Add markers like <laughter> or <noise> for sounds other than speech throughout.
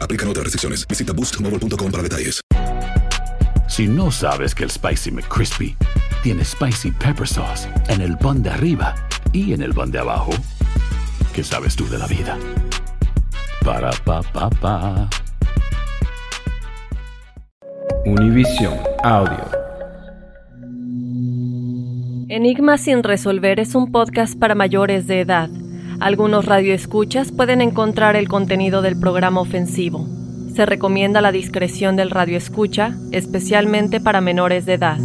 Aplican otras restricciones. Visita boostmobile.com para detalles. Si no sabes que el Spicy McCrispy tiene Spicy Pepper Sauce en el pan de arriba y en el pan de abajo, ¿qué sabes tú de la vida? Para, pa, pa, pa. Univision Audio. Enigma sin resolver es un podcast para mayores de edad. Algunos radioescuchas pueden encontrar el contenido del programa ofensivo. Se recomienda la discreción del radioescucha, especialmente para menores de edad.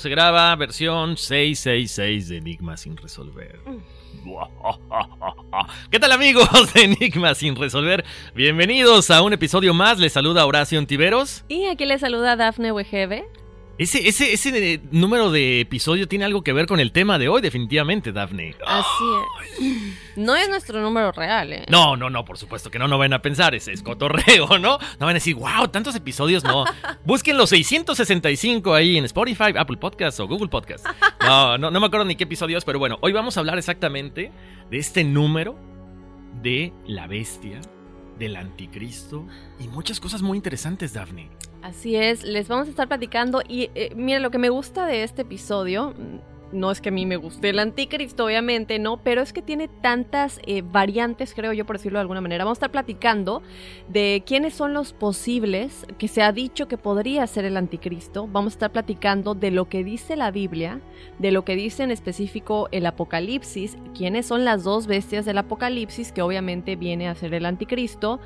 Se graba versión 666 de Enigma sin resolver. ¿Qué tal amigos de Enigma sin resolver? Bienvenidos a un episodio más, les saluda Horacio Antiveros. Y aquí le saluda Dafne Wegebe. Ese, ese, ese número de episodio tiene algo que ver con el tema de hoy, definitivamente, Daphne. Así es. No es nuestro número real, ¿eh? No, no, no, por supuesto que no, no van a pensar, ese es cotorreo, <laughs> ¿no? No van a decir, wow, tantos episodios, no. Busquen los 665 ahí en Spotify, Apple Podcasts o Google Podcasts. No, no, no me acuerdo ni qué episodios, pero bueno, hoy vamos a hablar exactamente de este número de la bestia, del anticristo y muchas cosas muy interesantes, Daphne. Así es, les vamos a estar platicando y eh, mira, lo que me gusta de este episodio, no es que a mí me guste el anticristo, obviamente, no, pero es que tiene tantas eh, variantes, creo yo, por decirlo de alguna manera. Vamos a estar platicando de quiénes son los posibles que se ha dicho que podría ser el anticristo. Vamos a estar platicando de lo que dice la Biblia, de lo que dice en específico el Apocalipsis, quiénes son las dos bestias del Apocalipsis, que obviamente viene a ser el anticristo.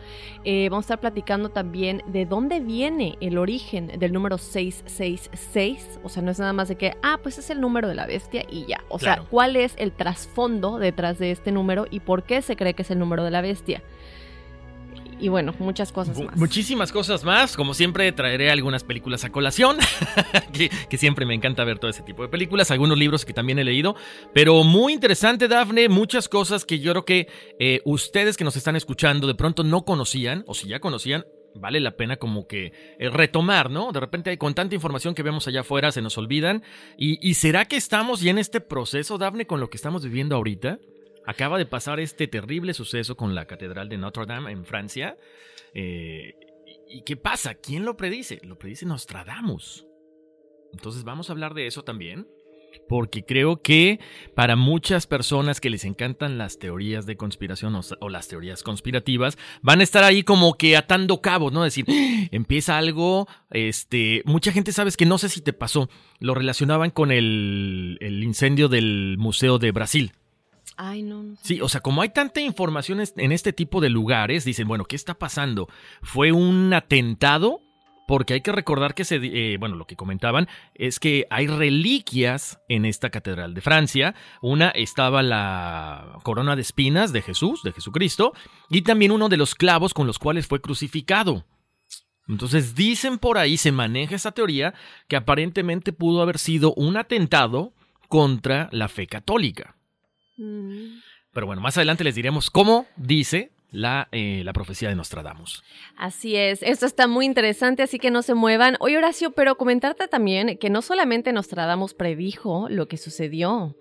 Eh, vamos a estar platicando también de dónde viene el origen del número 666. O sea, no es nada más de que, ah, pues es el número de la bestia y ya. O Claro. sea, ¿cuál es el trasfondo detrás de este número y por qué se cree que es el número de la bestia? Y bueno, muchas cosas más. Muchísimas cosas más. Como siempre, traeré algunas películas a colación. <laughs> que, que siempre me encanta ver todo ese tipo de películas. Algunos libros que también he leído. Pero muy interesante, Dafne. Muchas cosas que yo creo que eh, ustedes que nos están escuchando de pronto no conocían. O si ya conocían, vale la pena como que eh, retomar, ¿no? De repente con tanta información que vemos allá afuera se nos olvidan. ¿Y, y será que estamos ya en este proceso, Dafne, con lo que estamos viviendo ahorita? Acaba de pasar este terrible suceso con la Catedral de Notre Dame en Francia. Eh, ¿Y y qué pasa? ¿Quién lo predice? Lo predice Nostradamus. Entonces vamos a hablar de eso también. Porque creo que para muchas personas que les encantan las teorías de conspiración o, o, las teorías conspirativas, van a estar ahí como que atando cabos, ¿no? Decir, ¡Ah! empieza algo, este, mucha gente sabes que no sé si te pasó, lo relacionaban con el, el incendio del Museo de Brasil. Ay, no, no. Sí, o sea, como hay tanta información en este tipo de lugares, dicen, bueno, ¿qué está pasando? ¿Fue un atentado? Porque hay que recordar que se, eh, bueno, lo que comentaban es que hay reliquias en esta catedral de Francia. Una estaba la corona de espinas de Jesús, de Jesucristo, y también uno de los clavos con los cuales fue crucificado. Entonces dicen por ahí, se maneja esa teoría, que aparentemente pudo haber sido un atentado contra la fe católica. Mm. Pero bueno, más adelante les diremos cómo dice la, eh, la, profecía de Nostradamus. Así es, esto está muy interesante, así que no se muevan. Oye, Horacio, pero comentarte también que no solamente Nostradamus predijo lo que sucedió.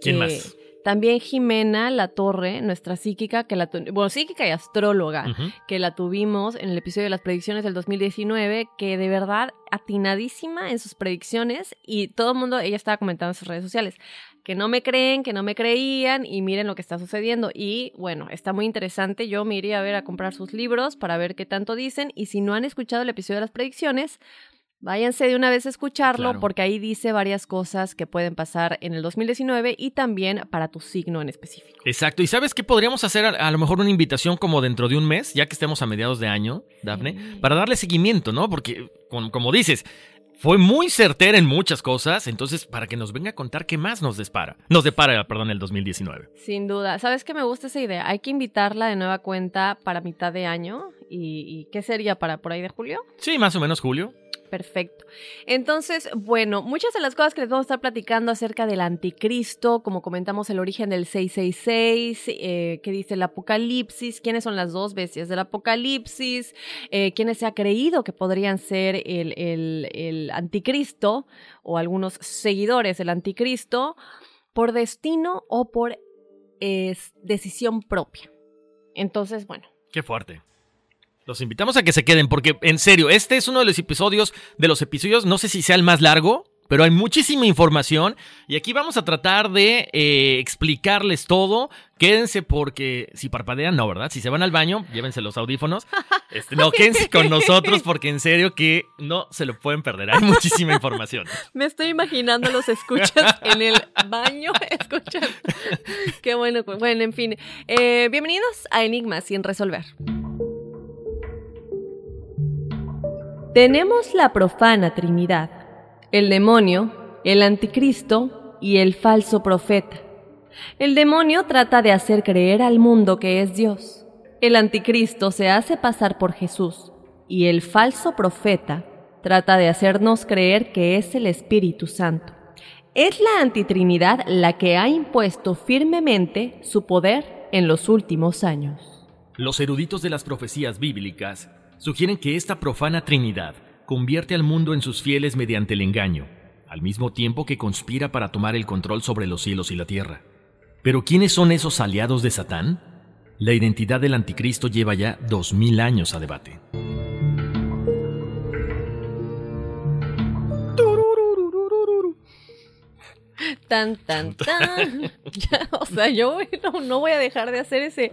¿Quién eh, más? También Jimena La Torre, nuestra psíquica, que la bueno, psíquica y astróloga, uh -huh. que la tuvimos en el episodio de las predicciones del 2019, que de verdad atinadísima en sus predicciones y todo el mundo, ella estaba comentando en sus redes sociales, que no me creen, que no me creían y miren lo que está sucediendo. Y bueno, está muy interesante. Yo me iría a ver a comprar sus libros para ver qué tanto dicen. Y si no han escuchado el episodio de las predicciones, váyanse de una vez a escucharlo Claro. porque ahí dice varias cosas que pueden pasar en el 2019 y también para tu signo en específico. Exacto. ¿Y sabes qué podríamos hacer? A, lo mejor una invitación como dentro de un mes, ya que estemos a mediados de año, Dafne, para darle seguimiento, ¿no? Porque, como, dices, fue muy certera en muchas cosas, entonces para que nos venga a contar qué más nos depara. Nos depara, perdón, el 2019. Sin duda. ¿Sabes qué me gusta esa idea? Hay que invitarla de nueva cuenta para mitad de año. ¿Y, y qué sería para por ahí de julio? Sí, más o menos julio. Perfecto. Entonces, bueno, muchas de las cosas que les vamos a estar platicando acerca del anticristo, como comentamos el origen del 666, eh, dice el apocalipsis, quiénes son las dos bestias del apocalipsis, eh, quiénes se ha creído que podrían ser el, el, anticristo o algunos seguidores del anticristo por destino o por decisión propia. Entonces, bueno, Qué fuerte. Los invitamos a que se queden porque, en serio, este es uno de los episodios, de los episodios, no sé si sea el más largo, pero hay muchísima información y aquí vamos a tratar de eh, explicarles todo. Quédense porque si parpadean, no, ¿verdad? Si se van al baño, llévense los audífonos. <laughs> Este, no, quédense con nosotros porque en serio que no se lo pueden perder. Hay muchísima información. <laughs> Me estoy imaginando los escuchas en el baño, <laughs> escuchando. Qué bueno. Bueno, en fin. Eh, bienvenidos a Enigmas sin resolver. Tenemos la profana Trinidad, el demonio, el anticristo y el falso profeta. El demonio trata de hacer creer al mundo que es Dios. El anticristo se hace pasar por Jesús y el falso profeta trata de hacernos creer que es el Espíritu Santo. Es la antitrinidad la que ha impuesto firmemente su poder en los últimos años. Los eruditos de las profecías bíblicas sugieren que esta profana Trinidad convierte al mundo en sus fieles mediante el engaño, al mismo tiempo que conspira para tomar el control sobre los cielos y la tierra. Pero ¿quiénes son esos aliados de Satán? La identidad del anticristo lleva ya dos mil años a debate. Tan, tan, tan. <laughs> Ya, o sea, yo no, no voy a dejar de hacer ese.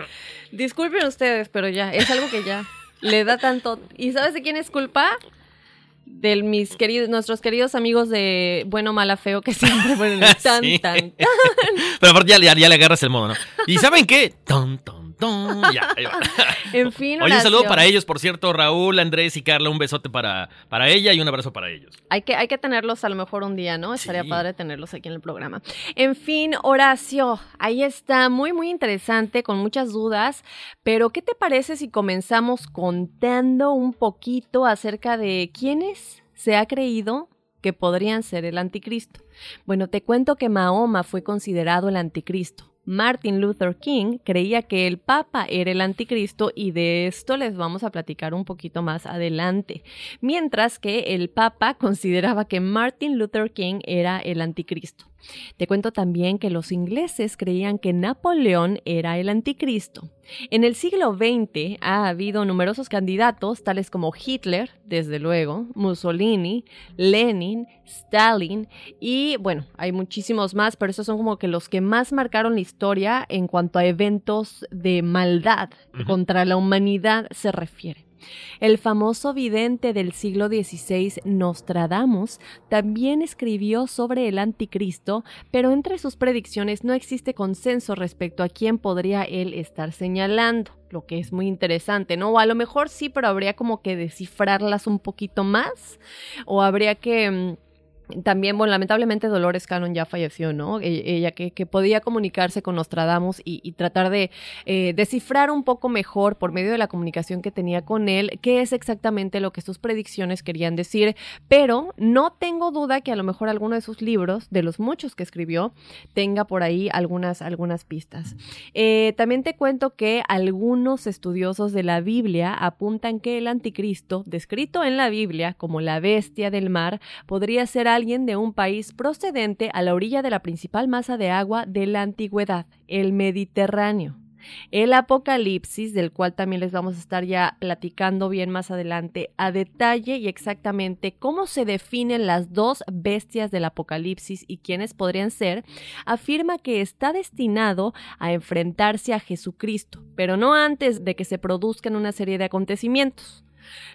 Disculpen ustedes, pero ya, es algo que ya le da tanto. ¿Y sabes de quién es culpa? De mis queridos, nuestros queridos amigos de Bueno, Mala, Feo, que siempre ponen el tan, Sí. tan, tan. <laughs> Pero aparte ya, ya- ya le agarras el modo, ¿no? ¿Y saben qué? Ton, ton, ton. Ya, ahí va. <laughs> En fin, Oye, un saludo para ellos, por cierto, Raúl, Andrés y Carla, un besote para, para ella y un abrazo para ellos. Hay que, hay que tenerlos a lo mejor un día, ¿no? Estaría Sí. padre tenerlos aquí en el programa. En fin, Horacio, ahí está, muy, muy interesante, con muchas dudas, pero ¿qué te parece si comenzamos contando un poquito acerca de quiénes se ha creído que podrían ser el anticristo? Bueno, te cuento que Mahoma fue considerado el anticristo. Martin Luther King creía que el Papa era el anticristo y de esto les vamos a platicar un poquito más adelante mientras que el Papa consideraba que Martin Luther King era el anticristo. Te cuento también que los ingleses creían que Napoleón era el anticristo. En el siglo XX ha habido numerosos candidatos, tales como Hitler, desde luego, Mussolini, Lenin, Stalin y bueno, hay muchísimos más, pero esos son como que los que más marcaron la historia en cuanto a eventos de maldad contra la humanidad se refiere. El famoso vidente del siglo XVI, Nostradamus, también escribió sobre el anticristo, pero entre sus predicciones no existe consenso respecto a quién podría él estar señalando lo que es muy interesante, ¿no? O a lo mejor sí, pero habría como que descifrarlas un poquito más, o habría que mm, también, bueno, lamentablemente Dolores Cannon ya falleció, ¿no? E-, ella que, podía comunicarse con Nostradamus y, tratar de eh, descifrar un poco mejor por medio de la comunicación que tenía con él qué es exactamente lo que sus predicciones querían decir, pero no tengo duda que a lo mejor alguno de sus libros, de los muchos que escribió, tenga por ahí algunas, algunas pistas. Eh, también te cuento que algunos estudiosos de la Biblia apuntan que el anticristo, descrito en la Biblia como la bestia del mar, podría ser alguien de un país procedente a la orilla de la principal masa de agua de la antigüedad, el Mediterráneo. El Apocalipsis, del cual también les vamos a estar ya platicando bien más adelante, a detalle y exactamente cómo se definen las dos bestias del Apocalipsis y quiénes podrían ser, afirma que está destinado a enfrentarse a Jesucristo, pero no antes de que se produzcan una serie de acontecimientos.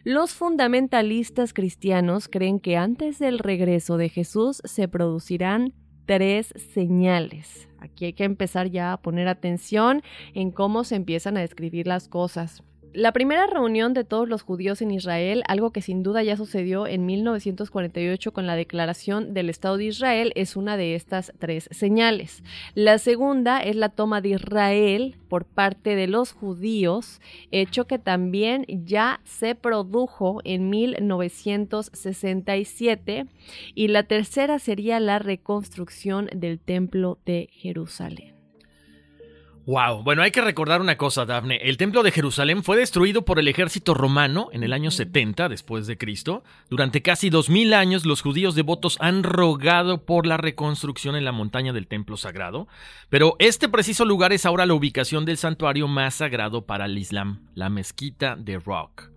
Los fundamentalistas cristianos creen que antes del regreso de Jesús se producirán tres señales. Aquí hay que empezar ya a poner atención en cómo se empiezan a describir las cosas. La primera reunión de todos los judíos en Israel, algo que sin duda ya sucedió en 1948 con la declaración del Estado de Israel, es una de estas tres señales. La segunda es la toma de Israel por parte de los judíos, hecho que también ya se produjo en 1967. Y la tercera sería la reconstrucción del Templo de Jerusalén. Wow, bueno, hay que recordar una cosa, Dafne. El templo de Jerusalén fue destruido por el ejército romano en el año 70 después de Cristo. Durante casi 2000 años los judíos devotos han rogado por la reconstrucción en la montaña del templo sagrado, pero este preciso lugar es ahora la ubicación del santuario más sagrado para el Islam, la mezquita de Rock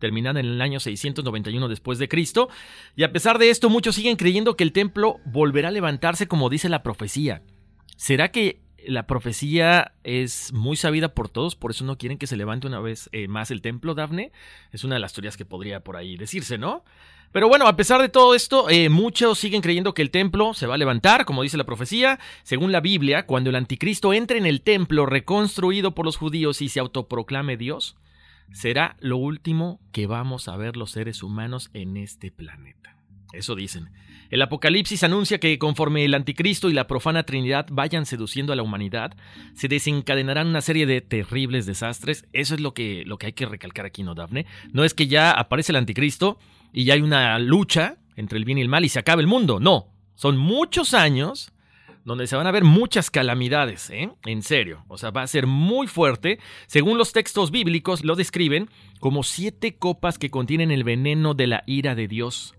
terminada en el año 691 después de Cristo, y a pesar de esto muchos siguen creyendo que el templo volverá a levantarse como dice la profecía. ¿Será que la profecía es muy sabida por todos, por eso no quieren que se levante una vez eh, más el templo, Dafne. Es una de las teorías que podría por ahí decirse, ¿no? Pero bueno, a pesar de todo esto, eh, muchos siguen creyendo que el templo se va a levantar, como dice la profecía. Según la Biblia, cuando el anticristo entre en el templo reconstruido por los judíos y se autoproclame Dios, será lo último que vamos a ver los seres humanos en este planeta. Eso dicen. El Apocalipsis anuncia que conforme el anticristo y la profana Trinidad vayan seduciendo a la humanidad, se desencadenarán una serie de terribles desastres. Eso es lo que, lo que hay que recalcar aquí, ¿no, Dafne? No es que ya aparece el anticristo y ya hay una lucha entre el bien y el mal y se acaba el mundo. No, son muchos años donde se van a ver muchas calamidades, ¿eh? En serio, o sea, va a ser muy fuerte. Según los textos bíblicos, lo describen como siete copas que contienen el veneno de la ira de Dios.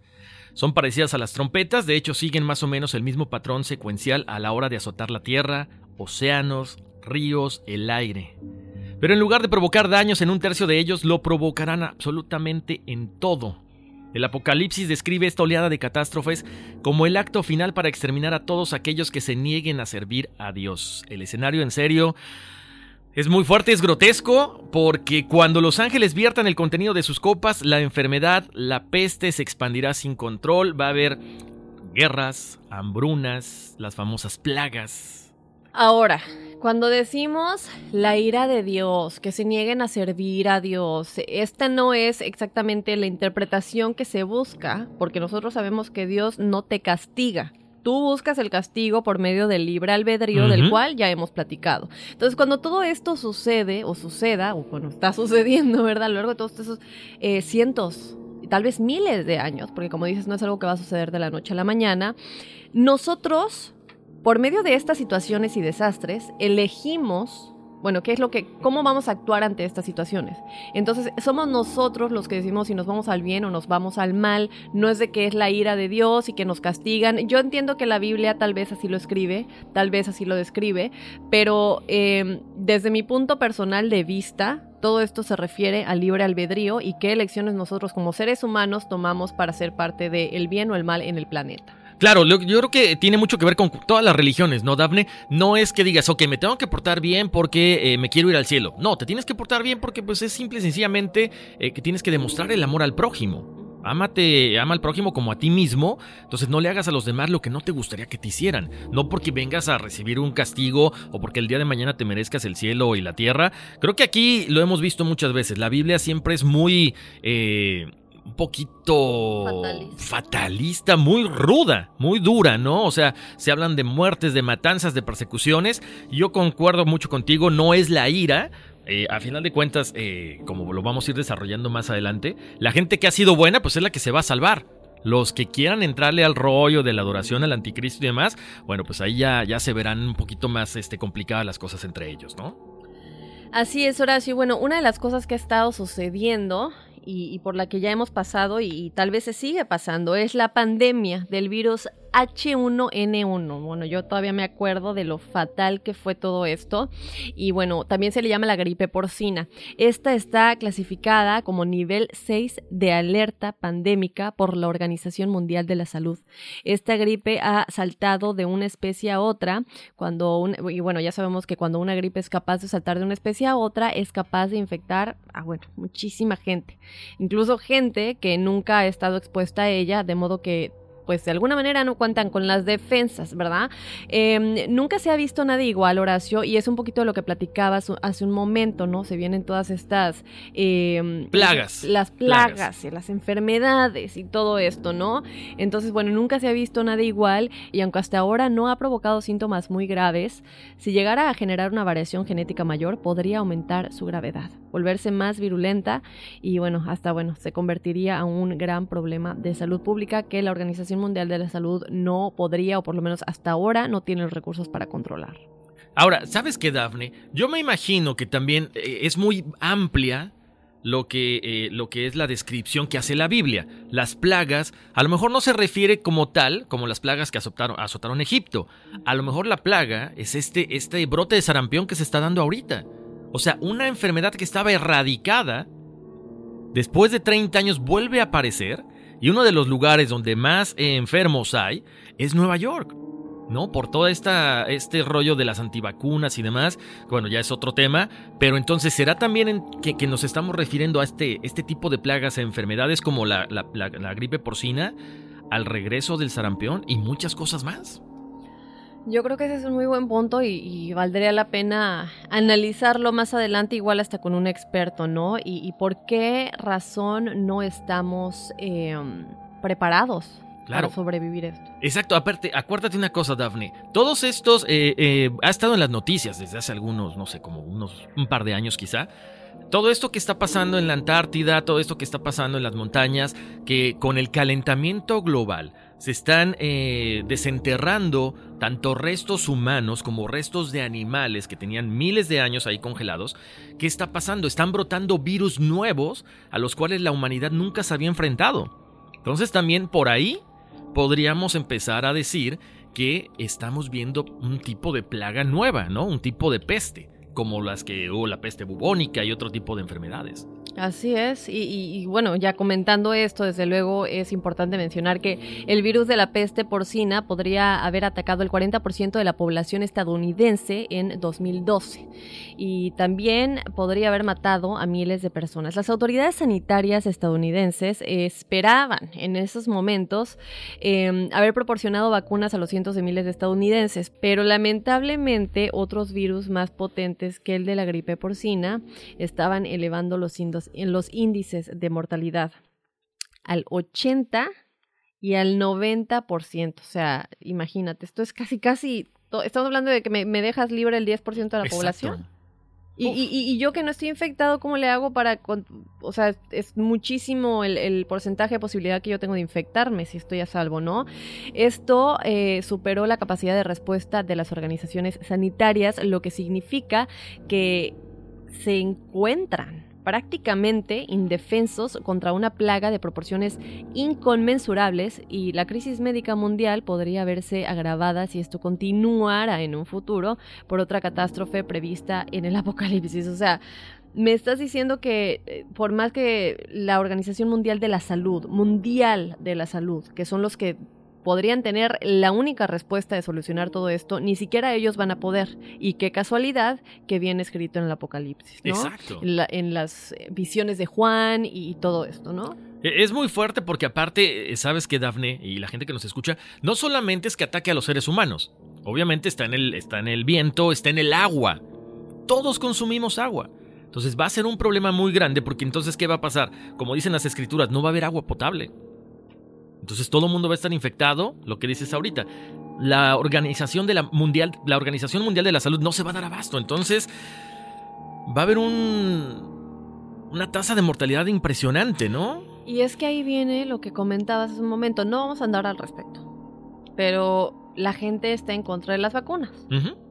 Son parecidas a las trompetas, de hecho siguen más o menos el mismo patrón secuencial a la hora de azotar la tierra, océanos, ríos, el aire. Pero en lugar de provocar daños en un tercio de ellos, lo provocarán absolutamente en todo. El Apocalipsis describe esta oleada de catástrofes como el acto final para exterminar a todos aquellos que se nieguen a servir a Dios. El escenario en serio es muy fuerte, es grotesco, porque cuando los ángeles viertan el contenido de sus copas, la enfermedad, la peste se expandirá sin control, va a haber guerras, hambrunas, las famosas plagas. Ahora, cuando decimos la ira de Dios, que se nieguen a servir a Dios, esta no es exactamente la interpretación que se busca, porque nosotros sabemos que Dios no te castiga, tú buscas el castigo por medio del libre albedrío del cual ya hemos platicado. Entonces, cuando todo esto sucede o suceda, o bueno, está <laughs> sucediendo, ¿verdad? A lo largo de todos esos eh, cientos, tal vez miles de años, porque como dices, no es algo que va a suceder de la noche a la mañana, nosotros, por medio de estas situaciones y desastres, elegimos bueno, qué es lo que, cómo vamos a actuar ante estas situaciones. Entonces, somos nosotros los que decimos si nos vamos al bien o nos vamos al mal, no es de que es la ira de Dios y que nos castigan. Yo entiendo que la Biblia tal vez así lo escribe, tal vez así lo describe, pero eh, desde mi punto personal de vista, todo esto se refiere al libre albedrío y qué elecciones nosotros como seres humanos tomamos para ser parte del bien o el mal en el planeta. Claro, yo creo que tiene mucho que ver con todas las religiones, ¿no, Dafne? No es que digas, ok, me tengo que portar bien porque eh, me quiero ir al cielo. No, te tienes que portar bien porque pues es simple y sencillamente eh, que tienes que demostrar el amor al prójimo. Ámate, ama al prójimo como a ti mismo, entonces no le hagas a los demás lo que no te gustaría que te hicieran. No porque vengas a recibir un castigo o porque el día de mañana te merezcas el cielo y la tierra. Creo que aquí lo hemos visto muchas veces. La Biblia siempre es muy... Eh, un poquito Fatalista. fatalista. muy ruda, muy dura, ¿no? O sea, se hablan de muertes, de matanzas, de persecuciones. Yo concuerdo mucho contigo, no es la ira. Eh, a final de cuentas, eh, como lo vamos a ir desarrollando más adelante, la gente que ha sido buena, pues es la que se va a salvar. Los que quieran entrarle al rollo de la adoración al anticristo y demás, bueno, pues ahí ya, ya se verán un poquito más este, complicadas las cosas entre ellos, ¿no? Así es, Horacio. Bueno, una de las cosas que ha estado sucediendo y, y por la que ya hemos pasado y, y tal vez se sigue pasando es la pandemia del virus H1N1. Bueno, yo todavía me acuerdo de lo fatal que fue todo esto. Y bueno, también se le llama la gripe porcina. Esta está clasificada como nivel 6 de alerta pandémica por la Organización Mundial de la Salud. Esta gripe ha saltado de una especie a otra. Cuando un- y bueno, ya sabemos que cuando una gripe es capaz de saltar de una especie a otra, es capaz de infectar a bueno, muchísima gente. Incluso gente que nunca ha estado expuesta a ella, de modo que pues de alguna manera no cuentan con las defensas, ¿verdad? Eh, nunca se ha visto nada igual, Horacio, y es un poquito de lo que platicabas hace un momento, ¿no? Se vienen todas estas... eh, Plagas. Las plagas, Plagas. y las enfermedades y todo esto, ¿no? Entonces, bueno, nunca se ha visto nada igual y aunque hasta ahora no ha provocado síntomas muy graves, si llegara a generar una variación genética mayor, podría aumentar su gravedad, volverse más virulenta y bueno, hasta bueno, se convertiría a un gran problema de salud pública que la Organización Mundial de la Salud no podría o por lo menos hasta ahora no tiene los recursos para controlar. Ahora, ¿sabes qué, Dafne? Yo me imagino que también eh, es muy amplia lo que, eh, lo que es la descripción que hace la Biblia. Las plagas, a lo mejor no se refiere como tal, como las plagas que azotaron, azotaron Egipto. A lo mejor la plaga es este, este brote de sarampión que se está dando ahorita. O sea, una enfermedad que estaba erradicada, después de 30 años vuelve a aparecer, y uno de los lugares donde más enfermos hay es Nueva York. ¿no? Por todo esta, este rollo de las antivacunas y demás, bueno, ya es otro tema, pero entonces será también que, nos estamos refiriendo a este, este tipo de plagas e enfermedades como la- la gripe porcina, al regreso del sarampión y muchas cosas más. Yo creo que ese es un muy buen punto y, y valdría la pena analizarlo más adelante, igual hasta con un experto, ¿no? Y, y por qué razón no estamos eh, preparados Claro. para sobrevivir esto. Exacto, aparte, acuérdate una cosa, Daphne. Todos estos, eh, eh, ha estado en las noticias desde hace algunos, no sé, como unos, un par de años quizá. Todo esto que está pasando en la Antártida, todo esto que está pasando en las montañas, que con el calentamiento global se están eh, desenterrando tanto restos humanos como restos de animales que tenían miles de años ahí congelados. ¿Qué está pasando? Están brotando virus nuevos a los cuales la humanidad nunca se había enfrentado. Entonces también por ahí podríamos empezar a decir que estamos viendo un tipo de plaga nueva, ¿no? Un tipo de peste, como las que hubo la peste bubónica y otro tipo de enfermedades. Así es, y, bueno, ya comentando esto, desde luego es importante mencionar que el virus de la peste porcina podría haber atacado el 40% de la población estadounidense en 2012 y también podría haber matado a miles de personas. Las autoridades sanitarias estadounidenses esperaban en esos momentos eh, haber proporcionado vacunas a los cientos de miles de estadounidenses, pero lamentablemente otros virus más potentes que el de la gripe porcina estaban elevando los, indos- los índices de mortalidad al 80 y al 90%. O sea, imagínate, esto es casi, casi, estamos hablando de que me, me dejas libre el 10% de la Exacto. población. Y, y- y yo que no estoy infectado, ¿cómo le hago para... o sea, es muchísimo el, el porcentaje de posibilidad que yo tengo de infectarme si estoy a salvo, ¿no? Esto eh, superó la capacidad de respuesta de las organizaciones sanitarias, lo que significa que se encuentran prácticamente indefensos contra una plaga de proporciones inconmensurables y la crisis médica mundial podría verse agravada si esto continuara en un futuro por otra catástrofe prevista en el <laughs> apocalipsis. O sea, me estás diciendo que eh, por más que la Organización Mundial de la Salud, Mundial de la Salud, que son los que podrían tener la única respuesta de solucionar todo esto, ni siquiera ellos van a poder. Y qué casualidad que viene escrito en el Apocalipsis, ¿no? Exacto. En, la- en las eh, visiones de Juan y, y todo esto, ¿no? E- Es muy fuerte porque aparte, eh, sabes que Dafne y la gente que nos escucha, no solamente es que ataque a los seres humanos, obviamente está en el, está en el viento, está en el agua. Todos consumimos agua. Entonces va a ser un problema muy grande porque entonces ¿qué va a pasar? Como dicen las escrituras, no va a haber agua potable. Entonces todo el mundo va a estar infectado, lo que dices ahorita. La organización de la mundial, la organización mundial de la salud no se va a dar abasto. Entonces va a haber un una tasa de mortalidad impresionante, ¿no? Y es que ahí viene lo que comentabas hace un momento. No vamos a andar al respecto. Pero la gente está en contra de las vacunas.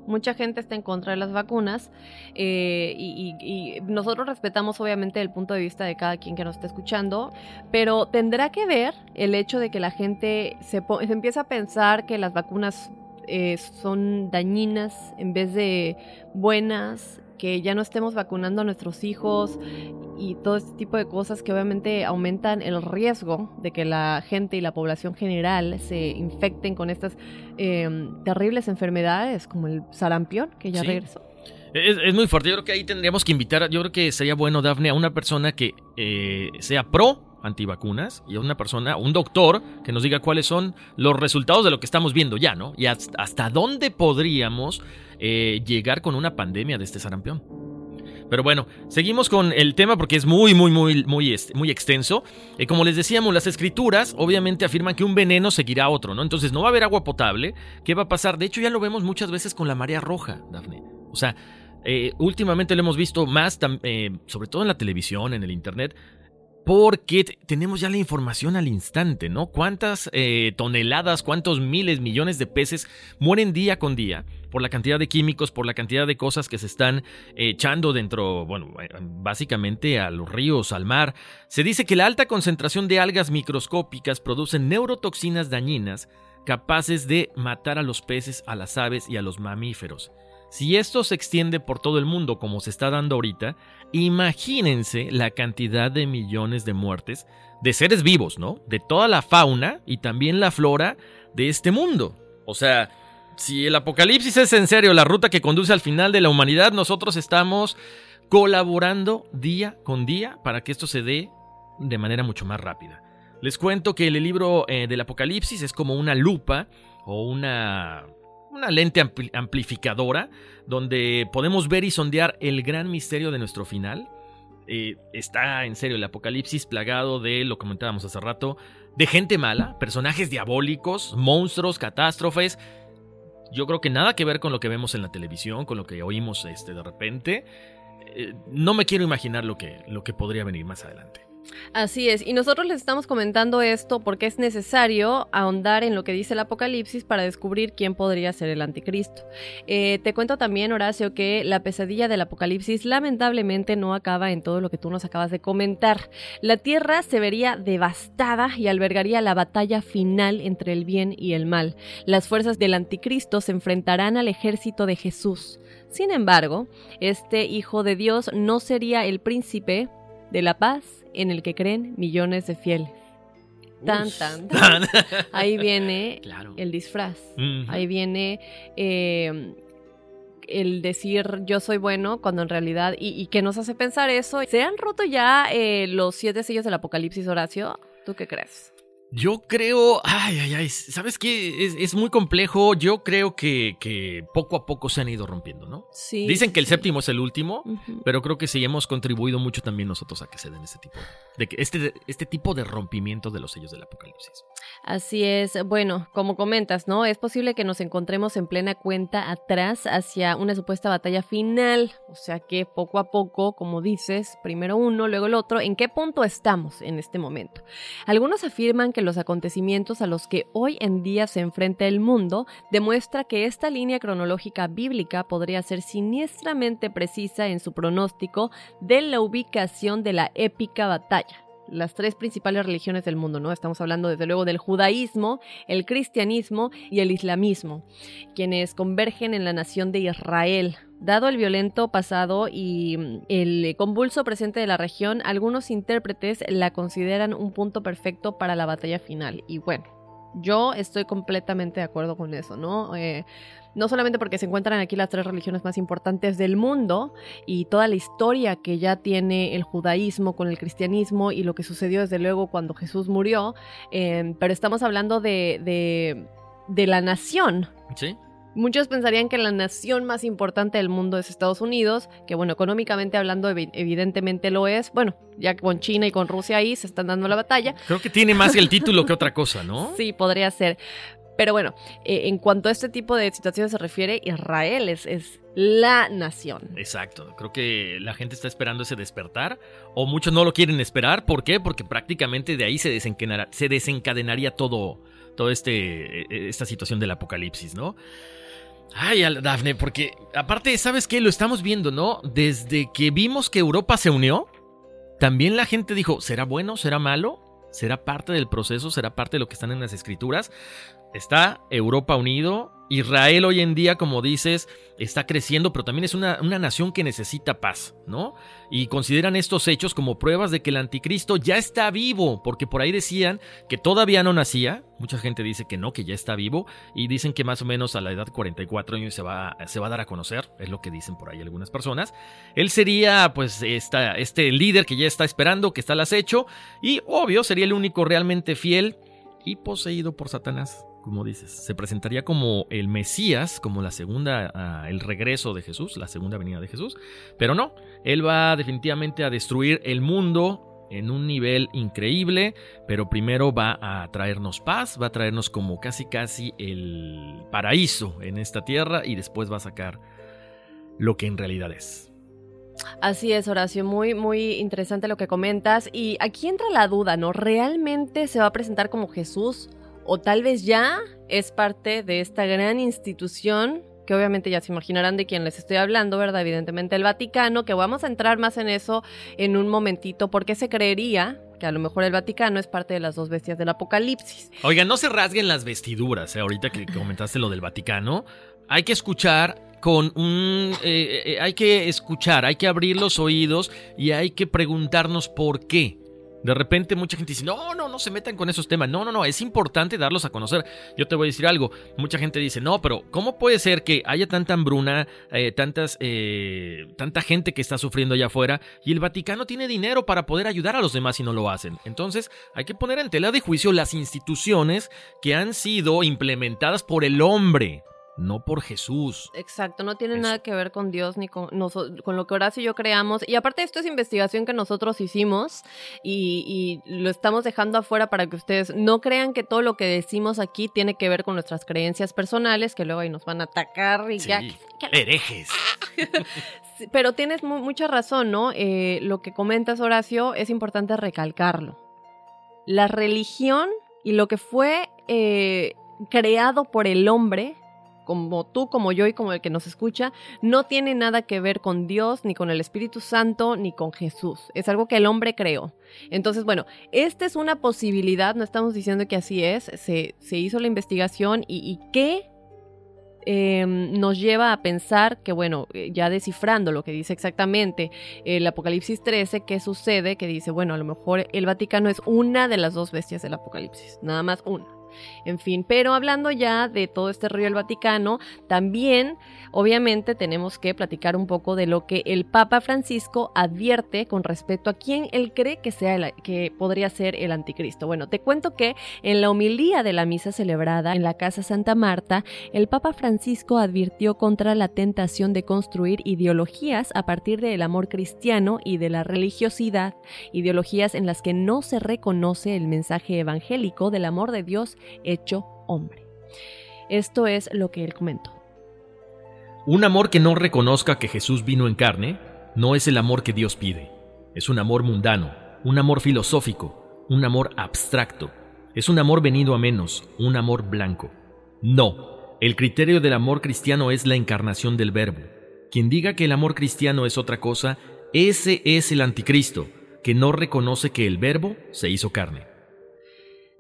Mucha gente está en contra de las vacunas eh, y, y- y nosotros respetamos obviamente el punto de vista de cada quien que nos está escuchando, pero tendrá que ver el hecho de que la gente se, se empieza a pensar que las vacunas eh, son dañinas en vez de buenas, que ya no estemos vacunando a nuestros hijos y todo este tipo de cosas que obviamente aumentan el riesgo de que la gente y la población general se infecten con estas eh, terribles enfermedades como el sarampión, que ya Sí. regresó. Es, es muy fuerte. Yo creo que ahí tendríamos que invitar, yo creo que sería bueno, Dafne, a una persona que eh, sea pro antivacunas y a una persona, un doctor, que nos diga cuáles son los resultados de lo que estamos viendo ya, ¿no? Y hasta, dónde podríamos eh, llegar con una pandemia de este sarampión. Pero bueno, seguimos con el tema porque es muy, muy, muy, muy, muy extenso. Eh, como les decíamos, las escrituras obviamente afirman que un veneno seguirá otro, ¿no? Entonces no va a haber agua potable. ¿Qué va a pasar? De hecho, ya lo vemos muchas veces con la marea roja, Dafne. O sea, eh, últimamente lo hemos visto más, eh, sobre todo en la televisión, en el internet, porque tenemos ya la información al instante, ¿no? ¿Cuántas eh, toneladas, cuántos miles, millones de peces mueren día con día por la cantidad de químicos, por la cantidad de cosas que se están eh, echando dentro, bueno, eh, básicamente a los ríos, al mar? Se dice que la alta concentración de algas microscópicas produce neurotoxinas dañinas capaces de matar a los peces, a las aves y a los mamíferos. Si esto se extiende por todo el mundo como se está dando ahorita, imagínense la cantidad de millones de muertes de seres vivos, ¿no? De toda la fauna y también la flora de este mundo. O sea, si el apocalipsis es en serio la ruta que conduce al final de la humanidad, nosotros estamos colaborando día con día para que esto se dé de manera mucho más rápida. Les cuento que el libro eh, del Apocalipsis es como una lupa o una, una lente ampli- amplificadora donde podemos ver y sondear el gran misterio de nuestro final. Eh, está en serio el Apocalipsis plagado de, lo comentábamos hace rato, de gente mala, personajes diabólicos, monstruos, catástrofes. Yo creo que nada que ver con lo que vemos en la televisión, con lo que oímos este, de repente. Eh, no me quiero imaginar lo que, lo que podría venir más adelante. Así es, y nosotros les estamos comentando esto porque es necesario ahondar en lo que dice el Apocalipsis para descubrir quién podría ser el anticristo. Eh, te cuento también, Horacio, que la pesadilla del Apocalipsis lamentablemente no acaba en todo lo que tú nos acabas de comentar. La tierra se vería devastada y albergaría la batalla final entre el bien y el mal. Las fuerzas del anticristo se enfrentarán al ejército de Jesús. Sin embargo, este Hijo de Dios no sería el príncipe de la paz en el que creen millones de fieles. Tan, tan, tan. <laughs> Ahí viene <laughs> Claro. el disfraz. Ahí viene eh, el decir yo soy bueno cuando en realidad, y, y que nos hace pensar eso. ¿Se han roto ya eh, los siete sellos del apocalipsis, Horacio? ¿Tú qué crees? Yo creo, ay, ay, ay, ¿sabes qué? Es, es muy complejo. Yo creo que, que, poco a poco se han ido rompiendo, ¿no? Sí. Dicen que el sí. séptimo es el último, pero creo que sí hemos contribuido mucho también nosotros a que se den este tipo de que este, este tipo de rompimiento de los sellos del apocalipsis. Así es. Bueno, como comentas, ¿no? Es posible que nos encontremos en plena cuenta atrás hacia una supuesta batalla final. O sea que poco a poco, como dices, primero uno, luego el otro, ¿en qué punto estamos en este momento? Algunos afirman que los acontecimientos a los que hoy en día se enfrenta el mundo demuestra que esta línea cronológica bíblica podría ser siniestramente precisa en su pronóstico de la ubicación de la épica batalla las tres principales religiones del mundo, ¿no? Estamos hablando desde luego del judaísmo, el cristianismo y el islamismo, quienes convergen en la nación de Israel. Dado el violento pasado y mm, el convulso presente de la región, algunos intérpretes la consideran un punto perfecto para la batalla final. Y bueno, yo estoy completamente de acuerdo con eso, ¿no? Eh, no solamente porque se encuentran aquí las tres religiones más importantes del mundo y toda la historia que ya tiene el judaísmo con el cristianismo y lo que sucedió desde luego cuando Jesús murió, eh, pero estamos hablando de, de, de la nación, ¿Sí? Muchos pensarían que la nación más importante del mundo es Estados Unidos, que bueno, económicamente hablando evi- evidentemente lo es. Bueno, ya con China y con Rusia ahí se están dando la batalla. Creo que tiene más el título que otra cosa, ¿no? <laughs> Sí, podría ser. Pero bueno, eh, en cuanto a este tipo de situaciones se refiere, Israel es, es la nación. Exacto, creo que la gente está esperando ese despertar o muchos no lo quieren esperar, ¿por qué? Porque prácticamente de ahí se desencadenará- se desencadenaría todo, todo este, eh, esta situación del apocalipsis, ¿no? Ay, Dafne, porque aparte, ¿sabes qué? Lo estamos viendo, ¿no? Desde que vimos que Europa se unió, también la gente dijo, ¿será bueno? ¿Será malo? ¿Será parte del proceso? ¿Será parte de lo que están en las escrituras? Está Europa unido. Israel hoy en día, como dices, está creciendo, pero también es una, una nación que necesita paz, ¿no? Y consideran estos hechos como pruebas de que el anticristo ya está vivo, porque por ahí decían que todavía no nacía. Mucha gente dice que no, que ya está vivo, y dicen que más o menos a la edad de 44 años se va, se va a dar a conocer, es lo que dicen por ahí algunas personas. Él sería, pues, esta, este líder que ya está esperando, que está al acecho, y obvio, sería el único realmente fiel y poseído por Satanás como dices, se presentaría como el Mesías, como la segunda, ah, el regreso de Jesús, la segunda venida de Jesús, pero no, él va definitivamente a destruir el mundo en un nivel increíble, pero primero va a traernos paz, va a traernos como casi casi el paraíso en esta tierra y después va a sacar lo que en realidad es. Así es, Horacio, muy, muy interesante lo que comentas. Y aquí entra la duda, ¿no? ¿Realmente se va a presentar como Jesús? ¿O tal vez ya es parte de esta gran institución? Que obviamente ya se imaginarán de quién les estoy hablando, ¿verdad? Evidentemente el Vaticano, que vamos a entrar más en eso en un momentito, porque se creería que a lo mejor el Vaticano es parte de las dos bestias del Apocalipsis. Oigan, no se rasguen las vestiduras, ¿eh? ahorita que comentaste lo del Vaticano. Hay que escuchar con un... eh, eh, hay que escuchar, hay que abrir los oídos y hay que preguntarnos por qué. De repente mucha gente dice, no, no, no se metan con esos temas. No, no, no, es importante darlos a conocer. Yo te voy a decir algo. Mucha gente dice, no, pero ¿cómo puede ser que haya tanta hambruna, eh, tantas, eh, tanta gente que está sufriendo allá afuera y el Vaticano tiene dinero para poder ayudar a los demás y no lo hacen? Entonces hay que poner en tela de juicio las instituciones que han sido implementadas por el hombre, no por Jesús. Exacto, no tiene Eso. nada que ver con Dios ni con, con lo que Horacio y yo creamos. Y aparte esto es investigación que nosotros hicimos y, y lo estamos dejando afuera para que ustedes no crean que todo lo que decimos aquí tiene que ver con nuestras creencias personales, que luego ahí nos van a atacar y ya. Herejes. <laughs> Pero tienes mu- mucha razón, ¿no? Eh, lo que comentas, Horacio, es importante recalcarlo. La religión y lo que fue eh, creado por el hombre, como tú, como yo y como el que nos escucha, no tiene nada que ver con Dios, ni con el Espíritu Santo, ni con Jesús. Es algo que el hombre creó. Entonces, bueno, esta es una posibilidad, no estamos diciendo que así es, se, se hizo la investigación y, qué eh, nos lleva a pensar que, bueno, eh, ya descifrando lo que dice exactamente el Apocalipsis 13, ¿qué sucede? Que dice, bueno, a lo mejor el Vaticano es una de las dos bestias del Apocalipsis, nada más una. En fin, pero hablando ya de todo este río del Vaticano, también obviamente tenemos que platicar un poco de lo que el Papa Francisco advierte con respecto a quién él cree que, sea que podría ser el anticristo. Bueno, te cuento que en la homilía de la misa celebrada en la Casa Santa Marta, el Papa Francisco advirtió contra la tentación de construir ideologías a partir del amor cristiano y de la religiosidad, ideologías en las que no se reconoce el mensaje evangélico del amor de Dios hecho hombre. Esto es lo que él comentó. Un amor que no reconozca que Jesús vino en carne no es el amor que Dios pide. Es un amor mundano, un amor filosófico, un amor abstracto. Es un amor venido a menos, un amor blanco. No, el criterio del amor cristiano es la encarnación del verbo. Quien diga que el amor cristiano es otra cosa, ese es el anticristo, que no reconoce que el verbo se hizo carne.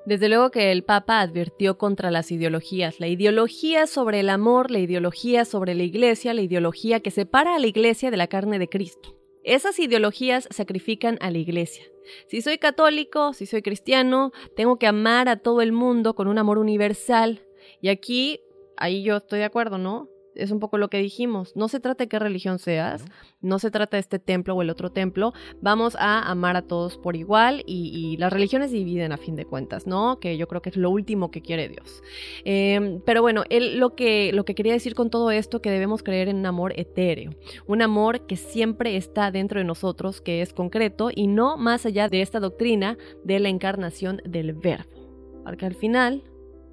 Desde luego que el Papa advirtió contra las ideologías, la ideología sobre el amor, la ideología sobre la iglesia, la ideología que separa a la iglesia de la carne de Cristo. Esas ideologías sacrifican a la iglesia. Si soy católico, si soy cristiano, tengo que amar a todo el mundo con un amor universal. Y aquí, ahí yo estoy de acuerdo, ¿no? Es un poco lo que dijimos. No se trata de qué religión seas, no se trata de este templo o el otro templo. Vamos a amar a todos por igual y, las religiones dividen a fin de cuentas, ¿no? Que yo creo que es lo último que quiere Dios. Em, pero bueno, él lo que, lo que quería decir con todo esto, que debemos creer en un amor etéreo, un amor que siempre está dentro de nosotros, que es concreto y no más allá de esta doctrina de la encarnación del verbo. Porque al final,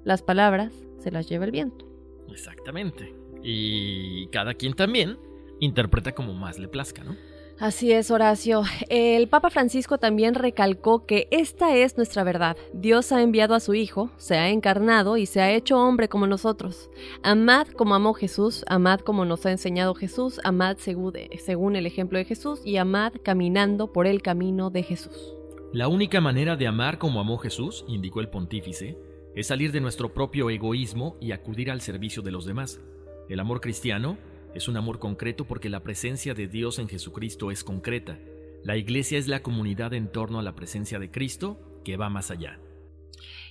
las palabras se las lleva el viento. Exactamente. Y cada quien también interpreta como más le plazca, ¿no? Así es, Horacio. El Papa Francisco también recalcó que esta es nuestra verdad. Dios ha enviado a su Hijo, se ha encarnado y se ha hecho hombre como nosotros. Amad como amó Jesús, amad como nos ha enseñado Jesús, amad según el ejemplo de Jesús y amad caminando por el camino de Jesús. La única manera de amar como amó Jesús, indicó el pontífice, es salir de nuestro propio egoísmo y acudir al servicio de los demás. El amor cristiano es un amor concreto porque la presencia de Dios en Jesucristo es concreta. La iglesia es la comunidad en torno a la presencia de Cristo que va más allá.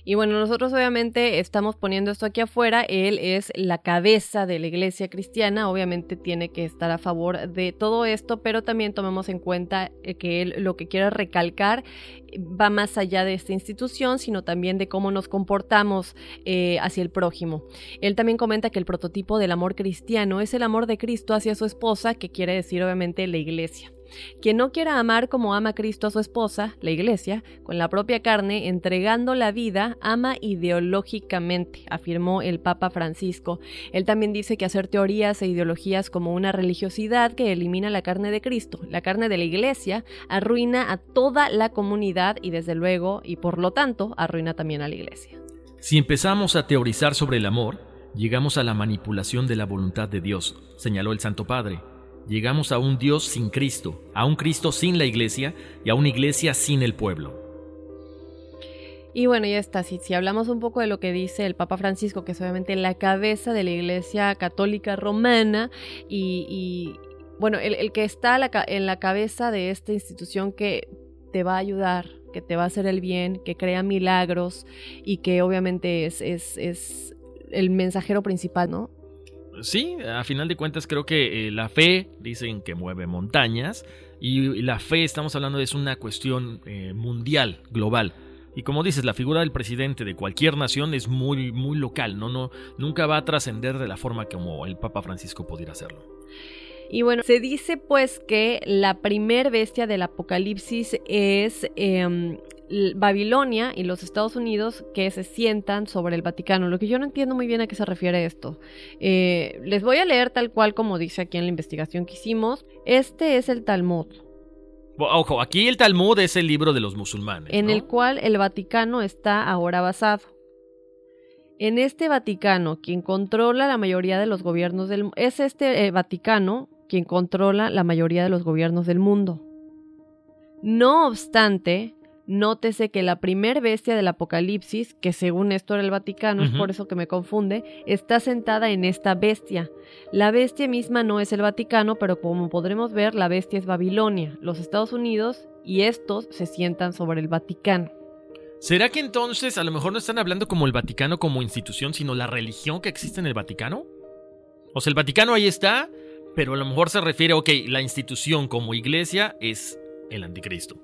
Y bueno, nosotros obviamente estamos poniendo esto aquí afuera, él es la cabeza de la iglesia cristiana, obviamente tiene que estar a favor de todo esto, pero también tomemos en cuenta eh, que él lo que quiere recalcar eh, va más allá de esta institución, sino también de cómo nos comportamos eh, hacia el prójimo. Él también comenta que el prototipo del amor cristiano es el amor de Cristo hacia su esposa, que quiere decir obviamente la iglesia. Quien no quiera amar como ama Cristo a su esposa, la iglesia, con la propia carne, entregando la vida, ama ideológicamente, afirmó el Papa Francisco. Él también dice que hacer teorías e ideologías como una religiosidad que elimina la carne de Cristo, la carne de la iglesia, arruina a toda la comunidad y desde luego, y por lo tanto, arruina también a la iglesia. Si empezamos a teorizar sobre el amor, llegamos a la manipulación de la voluntad de Dios, señaló el Santo Padre llegamos a un Dios sin Cristo, a un Cristo sin la iglesia y a una iglesia sin el pueblo. Y bueno, ya está. Si, si, hablamos un poco de lo que dice el Papa Francisco, que es obviamente la cabeza de la Iglesia Católica Romana, y, bueno, el, que está en la cabeza de esta institución que te va a ayudar, que te va a hacer el bien, que crea milagros y que obviamente es, el mensajero principal, ¿no? Sí, a final de cuentas creo que eh, la fe, dicen que mueve montañas, y, la fe, estamos hablando, es una cuestión eh, mundial, global. Y como dices, la figura del presidente de cualquier nación es muy, muy local, ¿no? no nunca va a trascender de la forma como el Papa Francisco pudiera hacerlo. Y bueno, se dice pues que la primer bestia del apocalipsis es em, Babilonia y los Estados Unidos que se sientan sobre el Vaticano. Lo que yo no entiendo muy bien a qué se refiere esto. Eh, les voy a leer tal cual como dice aquí en la investigación que hicimos. Este es el Talmud. Ojo, aquí el Talmud es el libro de los musulmanes. En el cual el Vaticano está ahora basado. En este Vaticano, quien controla la mayoría de los gobiernos del mundo, es este eh, Vaticano quien controla la mayoría de los gobiernos del mundo. No obstante, Nótese que la primer bestia del Apocalipsis, que según esto era el Vaticano, es por eso que me confunde, está sentada en esta bestia. La bestia misma no es el Vaticano, pero como podremos ver, la bestia es Babilonia, los Estados Unidos, y estos se sientan sobre el Vaticano. ¿Será que entonces a lo mejor no están hablando como el Vaticano como institución, sino la religión que existe en el Vaticano? O sea, el Vaticano ahí está, pero a lo mejor se refiere, ok, la institución como iglesia es el anticristo.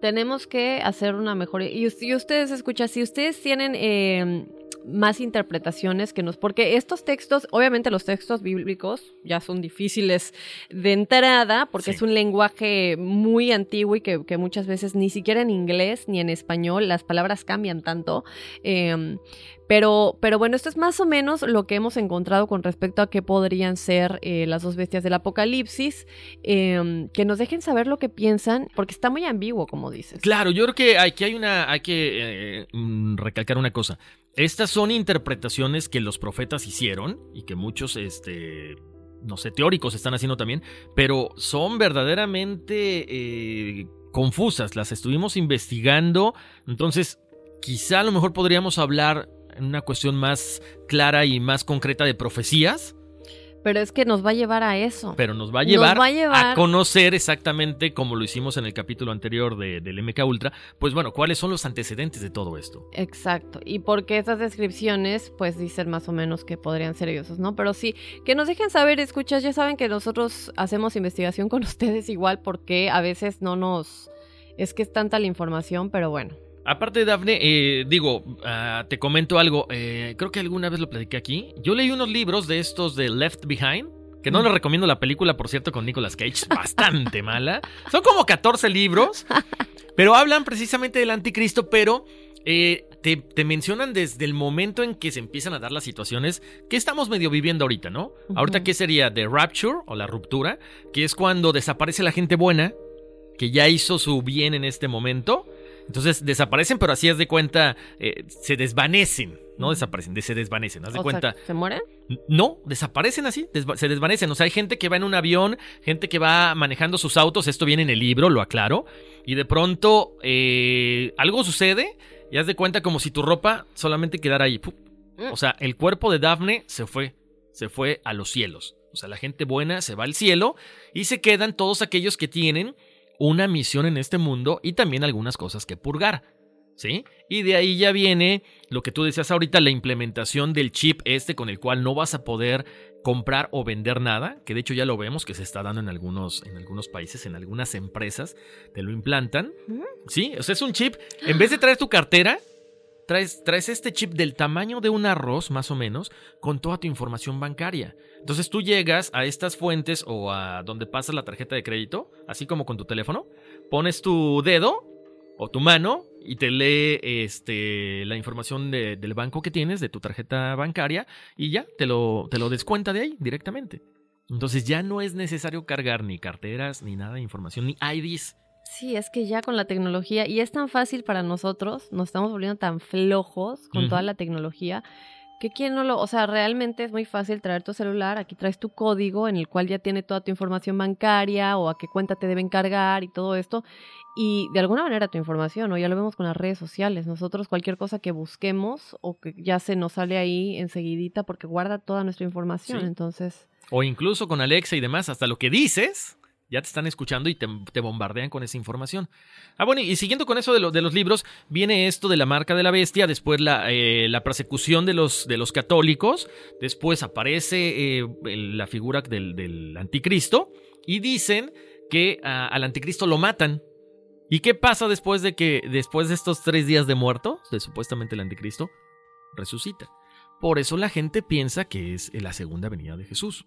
Tenemos que hacer una mejor... Y, ustedes escuchan, si ustedes tienen eh, más interpretaciones que nos... Porque estos textos, obviamente los textos bíblicos ya son difíciles de entrada, porque Sí. es un lenguaje muy antiguo y que, que muchas veces ni siquiera en inglés ni en español las palabras cambian tanto. Eh, pero, pero bueno, esto es más o menos lo que hemos encontrado con respecto a qué podrían ser eh, las dos bestias del apocalipsis. eh, que nos dejen saber lo que piensan, porque está muy ambiguo, como dices. Claro, yo creo que aquí hay una, hay que eh, mm, recalcar una cosa. Estas son interpretaciones que los profetas hicieron y que muchos, este, no sé, teóricos están haciendo también, pero son verdaderamente eh, confusas. Las estuvimos investigando, entonces quizá a lo mejor podríamos hablar en una cuestión más clara y más concreta de profecías, Pero es que nos va a llevar a eso. pero nos va a llevar, va a llevar- conocer exactamente como lo hicimos en el capítulo anterior de, del MK Ultra, pues bueno, cuáles son los antecedentes de todo esto. Exacto. Y porque esas descripciones, pues dicen más o menos que podrían ser ellos, ¿no? Pero sí, que nos dejen saber, escuchas, ya saben que nosotros hacemos investigación con <laughs> ustedes igual porque a veces no nos... Es que es tanta la información, pero bueno. Aparte, Dafne, eh, digo, ah, te comento algo. eh, creo que alguna vez lo platiqué aquí. Yo leí unos libros de estos de Left Behind. Que no les recomiendo la película, por cierto, con Nicolas Cage. es Bastante <laughs> mala. Son como 14 libros. Pero hablan precisamente del anticristo, pero eh, te, te mencionan desde el momento en que se empiezan a dar las situaciones que estamos medio viviendo ahorita, ¿no? Ahorita, ¿qué sería? The Rapture o la ruptura, que es cuando desaparece la gente buena, que ya hizo su bien en este momento. Entonces desaparecen, pero así haz de cuenta, eh, se desvanecen, no desaparecen, de- se desvanecen, haz de O sea, cuenta. ¿Se mueren? No, desaparecen así, desva- se desvanecen. O sea, hay gente que va en un avión, gente que va manejando sus autos, esto viene en el libro, lo aclaro, y de pronto eh, algo sucede y haz de cuenta como si tu ropa solamente quedara ahí. ¡pup! O sea, el cuerpo de Daphne se fue, se fue a los cielos. O sea, la gente buena se va al cielo y se quedan todos aquellos que tienen una misión en este mundo y también algunas cosas que purgar. ¿Sí? Y de ahí ya viene lo que tú decías ahorita, la implementación del chip este con el cual no vas a poder comprar o vender nada, que de hecho ya lo vemos que se está dando en algunos, en algunos países, en algunas empresas, te lo implantan. Sí, o sea, es un chip, en vez de traer tu cartera, traes, traes este chip del tamaño de un arroz, más o menos, con toda tu información bancaria. Entonces tú llegas a estas fuentes o a donde pasas la tarjeta de crédito, así como con tu teléfono, pones tu dedo o tu mano y te lee este, la información de- del banco que tienes, de tu tarjeta bancaria, y ya te lo, te lo descuenta de ahí directamente. Entonces ya no es necesario cargar ni carteras, ni nada de información, ni IDs. Sí, es que ya con la tecnología, y es tan fácil para nosotros, nos estamos volviendo tan flojos con toda la tecnología, que quien no lo, o sea, realmente es muy fácil traer tu celular, aquí traes tu código en el cual ya tiene toda tu información bancaria o a qué cuenta te deben cargar y todo esto, y de alguna manera tu información, ¿no? Ya lo vemos con las redes sociales, nosotros cualquier cosa que busquemos o que ya se nos sale ahí enseguidita porque guarda toda nuestra información, Sí. entonces... O incluso con Alexa y demás, hasta lo que dices, ya te están escuchando y te, bombardean con esa información. Ah, bueno, y siguiendo con eso de, lo- de los libros, viene esto de la marca de la bestia, después la, eh, la persecución de los, de los católicos, después aparece eh, la figura del, del anticristo y dicen que ah, al anticristo lo matan. ¿Y qué pasa después de que, después de estos tres días de muerto, supuestamente el anticristo, resucita? Por eso la gente piensa que es la segunda venida de Jesús.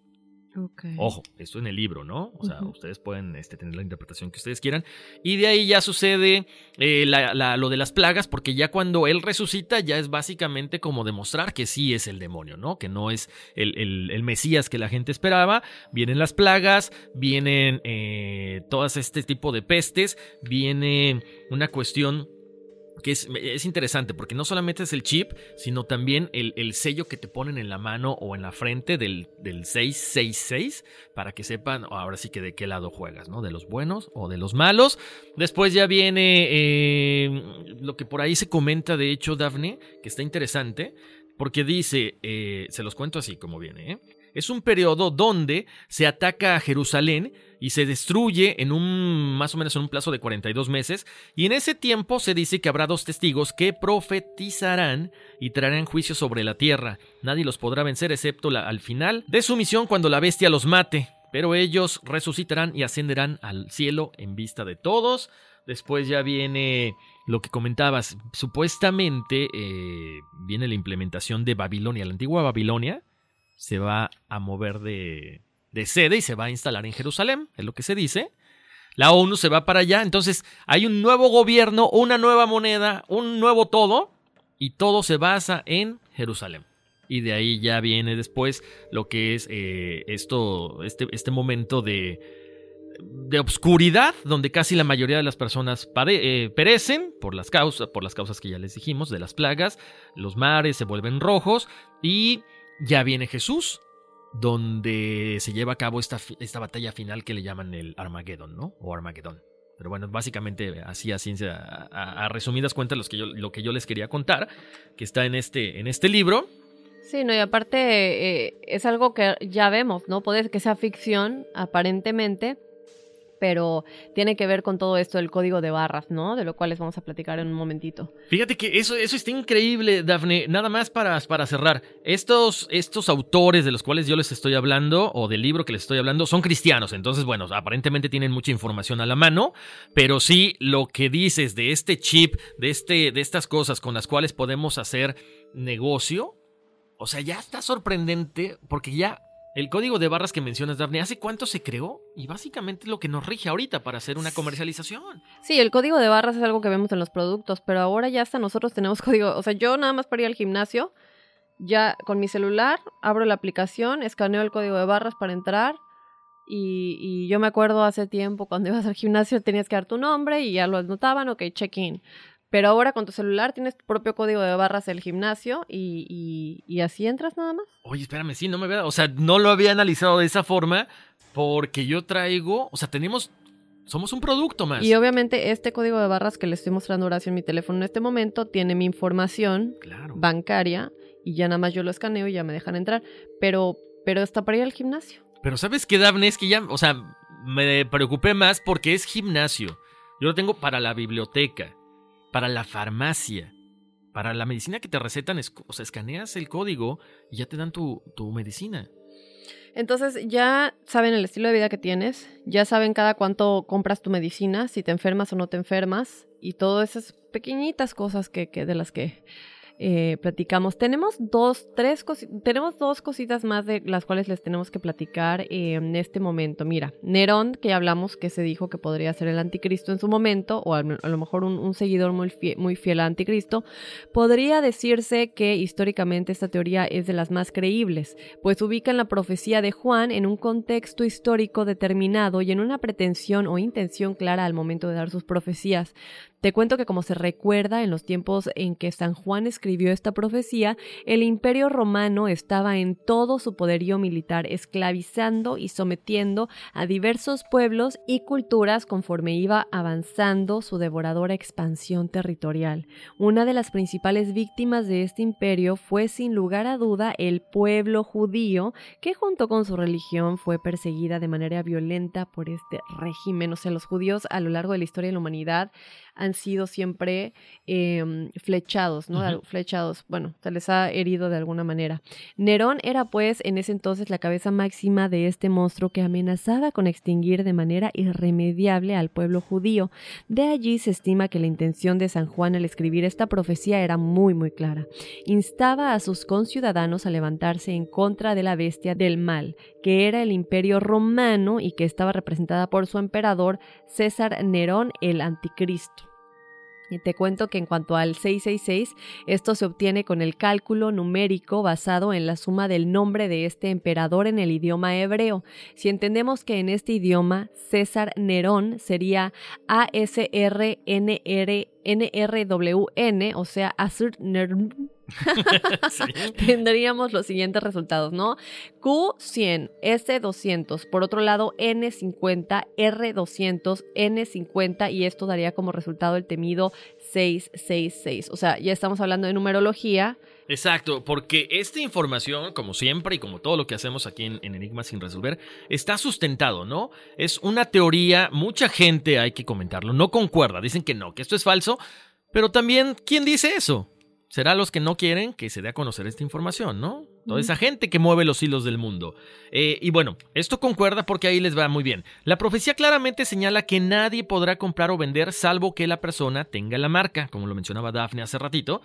Ojo, esto en el libro, ¿no? O sea, ustedes pueden este, tener la interpretación que ustedes quieran. Y de ahí ya sucede eh, la- la- lo de las plagas, porque ya cuando él resucita, ya es básicamente como demostrar que sí es el demonio, ¿no? Que no es el, el- el Mesías que la gente esperaba. Vienen las plagas, vienen eh, todas este tipo de pestes, viene una cuestión que es, es interesante porque no solamente es el chip, sino también el, el sello que te ponen en la mano o en la frente del, del 666 para que sepan ahora sí que de qué lado juegas, ¿no? De los buenos o de los malos. Después ya viene eh, lo que por ahí se comenta, de hecho, Daphne, que está interesante, porque dice, eh, se los cuento así como viene, ¿eh? Es un periodo donde se ataca a Jerusalén y se destruye en un más o menos en un plazo de 42 meses y en ese tiempo se dice que habrá dos testigos que profetizarán y traerán juicio sobre la tierra. Nadie los podrá vencer excepto la, al final de su misión cuando la bestia los mate, pero ellos resucitarán y ascenderán al cielo en vista de todos. Después ya viene lo que comentabas, supuestamente eh, viene la implementación de Babilonia, la antigua Babilonia se va a mover de, de sede y se va a instalar en Jerusalén, es lo que se dice. La ONU se va para allá, entonces hay un nuevo gobierno, una nueva moneda, un nuevo todo, y todo se basa en Jerusalén. Y de ahí ya viene después lo que es eh, esto, este, este momento de, de obscuridad, donde casi la mayoría de las personas eh, perecen por las, causas, por las causas que ya les dijimos, de las plagas, los mares se vuelven rojos y ya viene Jesús, donde se lleva a cabo esta, esta batalla final que le llaman el Armageddon, ¿no? O Armagedón. Pero bueno, básicamente así a ciencia, a, resumidas cuentas los que yo, lo que yo les quería contar, que está en este, en este libro. Sí, no, y aparte eh, es algo que ya vemos, ¿no? Puede que sea ficción, aparentemente, pero tiene que ver con todo esto del código de barras, ¿no? De lo cual les vamos a platicar en un momentito. Fíjate que eso, eso está increíble, Dafne. Nada más para, para cerrar. Estos, estos autores de los cuales yo les estoy hablando, o del libro que les estoy hablando, son cristianos. Entonces, bueno, aparentemente tienen mucha información a la mano, pero sí lo que dices de este chip, de, este, de estas cosas con las cuales podemos hacer negocio, o sea, ya está sorprendente porque ya el código de barras que mencionas, Daphne, ¿hace cuánto se creó? Y básicamente es lo que nos rige ahorita para hacer una comercialización. Sí, el código de barras es algo que vemos en los productos, pero ahora ya hasta nosotros tenemos <laughs> código. O sea, yo nada más para ir al gimnasio, ya con mi celular abro la aplicación, escaneo el código de barras para entrar. Y, y yo me acuerdo hace tiempo cuando ibas al gimnasio tenías que dar tu nombre y ya lo anotaban, ok, check-in. Pero ahora con tu celular tienes tu propio código de barras del gimnasio y, y, así entras nada más. Oye, espérame, sí, no me veo. O sea, no lo había analizado de esa forma porque yo traigo. O sea, tenemos. Somos un producto más. Y obviamente este código de barras que le estoy mostrando Horacio en mi teléfono en este momento tiene mi información bancaria y ya nada más yo lo escaneo y ya me dejan entrar. Pero, pero está para ir al gimnasio. Pero ¿sabes qué, Daphne? Es que ya, o sea, me preocupé más porque es gimnasio. Yo lo tengo para la biblioteca para la farmacia, para la medicina que te recetan, o sea, escaneas el código y ya te dan tu, tu medicina. Entonces ya saben el estilo de vida que tienes, ya saben cada cuánto compras tu medicina, si te enfermas o no te enfermas, y todas esas pequeñitas cosas que, que de las que eh, platicamos. Tenemos dos, tres tenemos dos cositas más de las cuales les tenemos que platicar en este momento. Mira, Nerón, que hablamos que se dijo que podría ser el anticristo en su momento, o a, lo mejor un, seguidor muy muy fiel al anticristo, podría decirse que históricamente esta teoría es de las más creíbles, pues ubican la profecía de Juan en un contexto histórico determinado y en una pretensión o intención clara al momento de dar sus profecías. Te cuento que como se recuerda en los tiempos en que San Juan escribió esta profecía, el imperio romano estaba en todo su poderío militar, esclavizando y sometiendo a diversos pueblos y culturas conforme iba avanzando su devoradora expansión territorial. Una de las principales víctimas de este imperio fue sin lugar a duda el pueblo judío, que junto con su religión fue perseguida de manera violenta por este régimen. O sea, los judíos a lo largo de la historia de la humanidad han sido siempre em, flechados, ¿no? Flechados, bueno, se les ha herido de alguna manera. Nerón era pues en ese entonces la cabeza máxima de este monstruo que amenazaba con extinguir de manera irremediable al pueblo judío. De allí se estima que la intención de San Juan al escribir esta profecía era muy muy clara. Instaba a sus conciudadanos a levantarse en contra de la bestia del mal, que era el imperio romano y que estaba representada por su emperador César Nerón el Anticristo. Te cuento que en cuanto al 666, esto se obtiene con el cálculo numérico basado en la suma del nombre de este emperador en el idioma hebreo. Si entendemos que en este idioma César Nerón sería A-S-R-N-R-N-R-W-N, o sea, Asur Nerón <laughs> <laughs> tendríamos los siguientes resultados, ¿no? Q100, S200, por otro lado N50, R200, N50 y esto daría como resultado el temido 666. O sea, ya estamos hablando de numerología Exacto, porque esta información, como siempre y como todo lo que hacemos aquí en, en, Enigma sin resolver, está sustentado, ¿no? Es una teoría, mucha gente, hay que comentarlo, no concuerda, dicen que no, que esto es falso, pero también, ¿quién dice eso? Será los que no quieren que se dé a conocer esta información, ¿no? Toda esa gente que mueve los hilos del mundo. Eh, y bueno, esto concuerda porque ahí les va muy bien. La profecía claramente señala que nadie podrá comprar o vender salvo que la persona tenga la marca, como lo mencionaba Daphne hace ratito,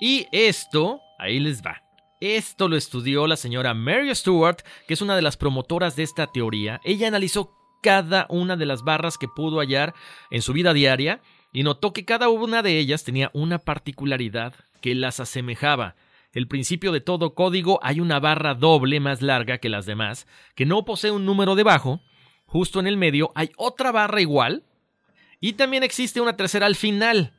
y esto, ahí les va. Esto lo estudió la señora Mary Stewart, que es una de las promotoras de esta teoría. Ella analizó cada una de las barras que pudo hallar en su vida diaria y notó que cada una de ellas tenía una particularidad que las asemejaba. El principio de todo código hay una barra doble más larga que las demás, que no posee un número debajo. Justo en el medio hay otra barra igual. Y también existe una tercera al final.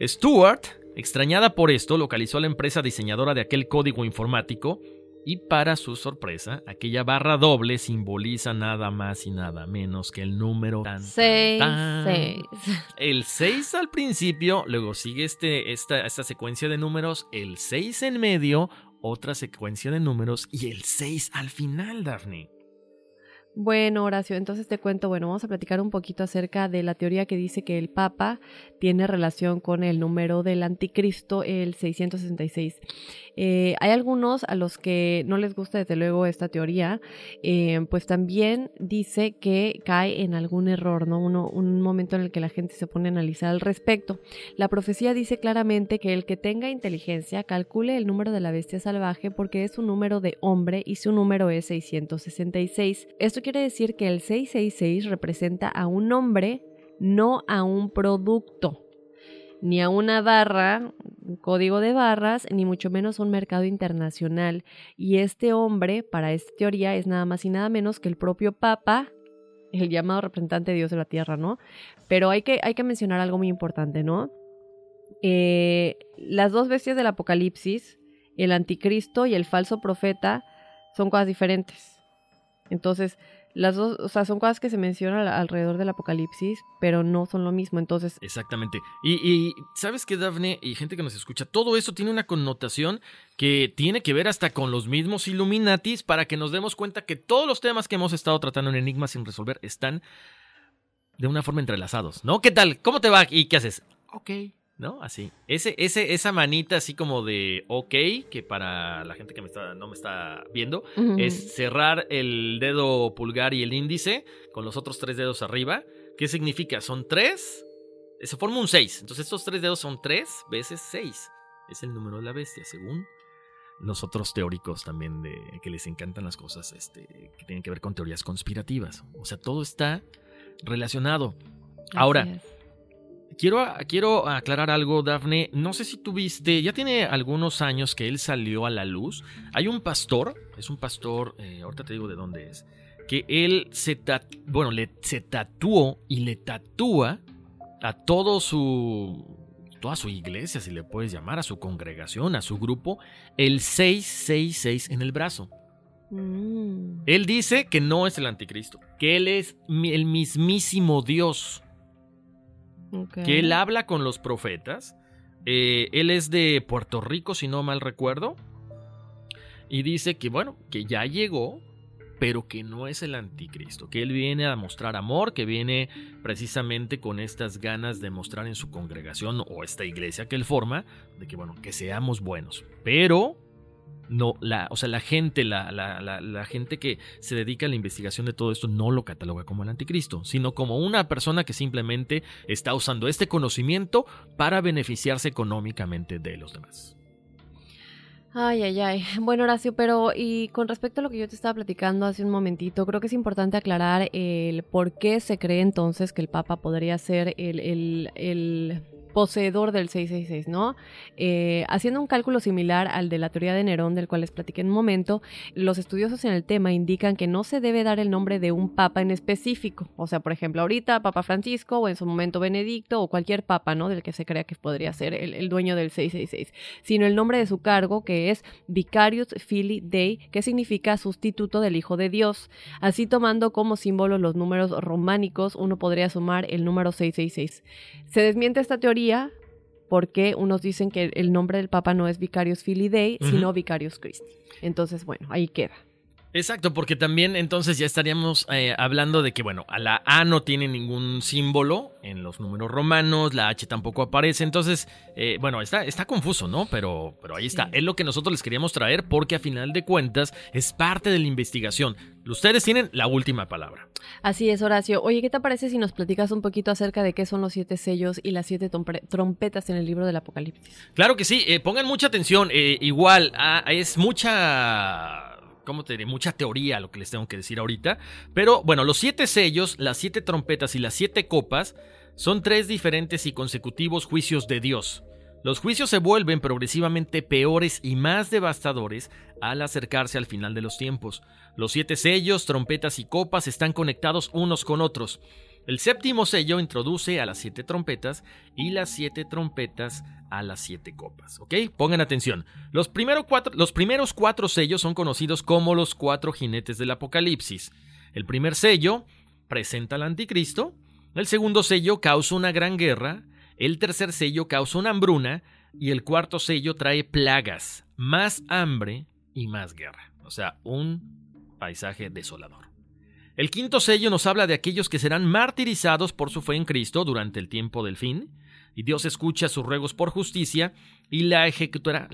Stewart Extrañada por esto, localizó a la empresa diseñadora de aquel código informático y para su sorpresa, aquella barra doble simboliza nada más y nada menos que el número 6. <laughs> El 6 al principio, luego sigue este, esta, esta secuencia de números, el 6 en medio, otra secuencia de números y el 6 al final, Daphne. Bueno, Horacio, entonces te cuento, bueno, vamos a platicar un poquito acerca de la teoría que dice que el Papa tiene relación con el número del anticristo, el 666. Eh, hay algunos a los que no les gusta desde luego esta teoría, eh, pues también dice que cae en algún error, ¿no? Uno, un momento en el que la gente se pone a analizar al respecto. La profecía dice claramente que el que tenga inteligencia calcule el número de la bestia salvaje porque es un número de hombre y su número es 666. Esto quiere decir que el 666 representa a un hombre, no a un producto ni a una barra, un código de barras, ni mucho menos un mercado internacional. Y este hombre, para esta teoría, es nada más y nada menos que el propio Papa, el llamado representante de Dios de la Tierra, ¿no? Pero hay que, hay que mencionar algo muy importante, ¿no? Eh, las dos bestias del Apocalipsis, el anticristo y el falso profeta, son cosas diferentes. Entonces, las dos, o sea, son cosas que se mencionan alrededor del apocalipsis, pero no son lo mismo, entonces... Exactamente. Y, sabes que Dafne y gente que nos escucha, todo eso tiene una connotación que tiene que ver hasta con los mismos Illuminatis para que nos demos cuenta que todos los temas que hemos estado tratando en Enigmas sin resolver están de una forma entrelazados, ¿no? ¿Qué tal? ¿Cómo te va? ¿Y qué haces? Ok. ¿No? Así. Ese, ese, esa manita así como de ok, que para la gente que me está, no me está viendo, es cerrar el dedo pulgar y el índice con los otros tres dedos arriba. ¿Qué significa? Son tres. Se forma un seis. Entonces estos tres dedos son tres veces seis. Es el número de la bestia, según los otros teóricos también de que les encantan las cosas este, que tienen que ver con teorías conspirativas. O sea, todo está relacionado. Ahora, Quiero, quiero aclarar algo, Dafne. No sé si tuviste, ya tiene algunos años que él salió a la luz. Hay un pastor, es un pastor, eh, ahorita te digo de dónde es, que él se, bueno, le, se tatuó y le tatúa a todo su, toda su iglesia, si le puedes llamar, a su congregación, a su grupo, el 666 en el brazo. Mm. Él dice que no es el anticristo, que él es el mismísimo Dios que él habla con los profetas. Eh, él es de Puerto Rico, si no mal recuerdo. Y dice que, bueno, que ya llegó, pero que no es el anticristo, que él viene a mostrar amor, que viene precisamente con estas ganas de mostrar en su congregación o esta iglesia que él forma, de que, bueno, que seamos buenos. Pero no, la, o sea, la gente, la, la, la, gente que se dedica a la investigación de todo esto no lo cataloga como el anticristo, sino como una persona que simplemente está usando este conocimiento para beneficiarse económicamente de los demás. Ay, ay, ay. <laughs> Bueno, Horacio, pero y con respecto a lo que yo te estaba platicando hace un momentito, creo que es importante aclarar el por qué se cree entonces que el Papa podría ser el, el, el poseedor del 666, ¿no? Eh, haciendo un cálculo similar al de la teoría de Nerón, del cual les platiqué en un momento, los estudiosos en el tema indican que no se debe dar el nombre de un papa en específico. O sea, por ejemplo, ahorita Papa Francisco o en su momento Benedicto o cualquier papa, ¿no? Del que se crea que podría ser el, dueño del 666, sino el nombre de su cargo, que es Vicarius Filii Dei, que significa sustituto del Hijo de Dios. Así tomando como símbolo los números románicos, uno podría sumar el número 666. Se desmiente esta teoría porque unos dicen que el nombre del Papa no es Vicarius Filii Dei, Ujú. sino Vicarius Christi. Entonces, bueno, ahí queda. Exacto, porque también entonces ya estaríamos eh, hablando de que, bueno, a la A no tiene ningún símbolo en los números romanos, la H tampoco aparece, entonces, eh, bueno, está, está confuso, ¿no? Pero, pero ahí está, es lo que nosotros les queríamos traer porque a final de cuentas es parte de la investigación. Ustedes tienen la última palabra. Así es, Horacio. Oye, ¿qué te parece si nos platicas un poquito acerca de qué son los siete sellos y las siete trompetas en el libro del Apocalipsis? Claro que sí, eh, pongan mucha atención, igual, ah, es mucha... ¿Cómo te diré? Mucha teoría lo que les tengo que decir ahorita. Pero bueno, los siete sellos, las siete trompetas y las siete copas son tres diferentes y consecutivos juicios de Dios. Los juicios se vuelven progresivamente peores y más devastadores al acercarse al final de los tiempos. Los siete sellos, trompetas y copas están conectados unos con otros. El séptimo sello introduce a las siete trompetas y las siete trompetas a las siete copas. ¿Ok? Pongan atención. Los, cuatro- los primeros cuatro sellos son conocidos como los cuatro jinetes del Apocalipsis. El primer sello presenta al anticristo. El segundo sello causa una gran guerra. El tercer sello causa una hambruna. Y el cuarto sello trae plagas, más hambre y más guerra. O sea, un paisaje desolador. El quinto sello nos habla de aquellos que serán martirizados por su fe en Cristo durante el tiempo del fin, y Dios escucha sus ruegos por justicia y la ejecutará,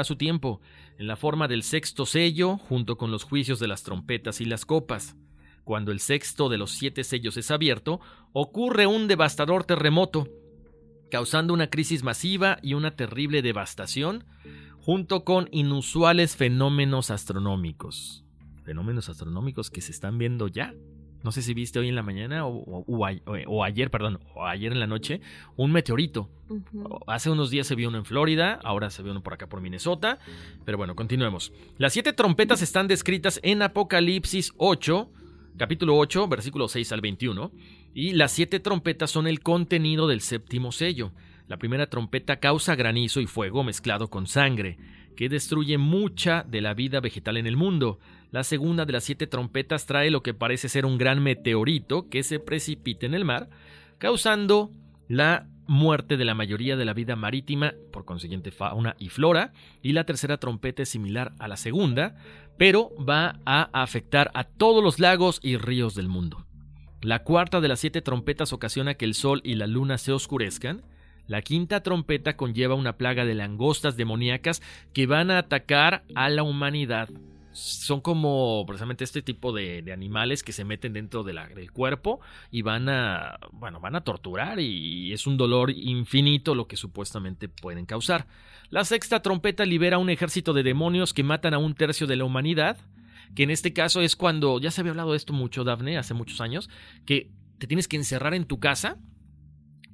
a su tiempo, en la forma del sexto sello, junto con los juicios de las trompetas y las copas. Cuando el sexto de los siete sellos es abierto, ocurre un devastador terremoto, causando una crisis masiva y una terrible devastación, junto con inusuales fenómenos astronómicos fenómenos astronómicos que se están viendo ya. No sé si viste hoy en la mañana o, o- o a- o ayer, perdón, o ayer en la noche, un meteorito. Hace unos días se vio uno en Florida, ahora se vio uno por acá por Minnesota. Pero bueno, continuemos. Las siete trompetas están descritas en Apocalipsis 8, capítulo 8, versículo 6 al 21. Y las siete trompetas son el contenido del séptimo sello. La primera trompeta causa granizo y fuego mezclado con sangre, que destruye mucha de la vida vegetal en el mundo. La segunda de las siete trompetas trae lo que parece ser un gran meteorito que se precipita en el mar, causando la muerte de la mayoría de la vida marítima, por consiguiente fauna y flora, y la tercera trompeta es similar a la segunda, pero va a afectar a todos los lagos y ríos del mundo. La cuarta de las siete trompetas ocasiona que el sol y la luna se oscurezcan. La quinta trompeta conlleva una plaga de langostas demoníacas que van a atacar a la humanidad. Son como precisamente este tipo de, animales que se meten dentro del cuerpo y van a, bueno, van a torturar y es un dolor infinito lo que supuestamente pueden causar. La sexta trompeta libera un ejército de demonios que matan a un tercio de la humanidad, que en este caso es cuando, ya se había hablado de esto mucho, Dafne, hace muchos años, que te tienes que encerrar en tu casa,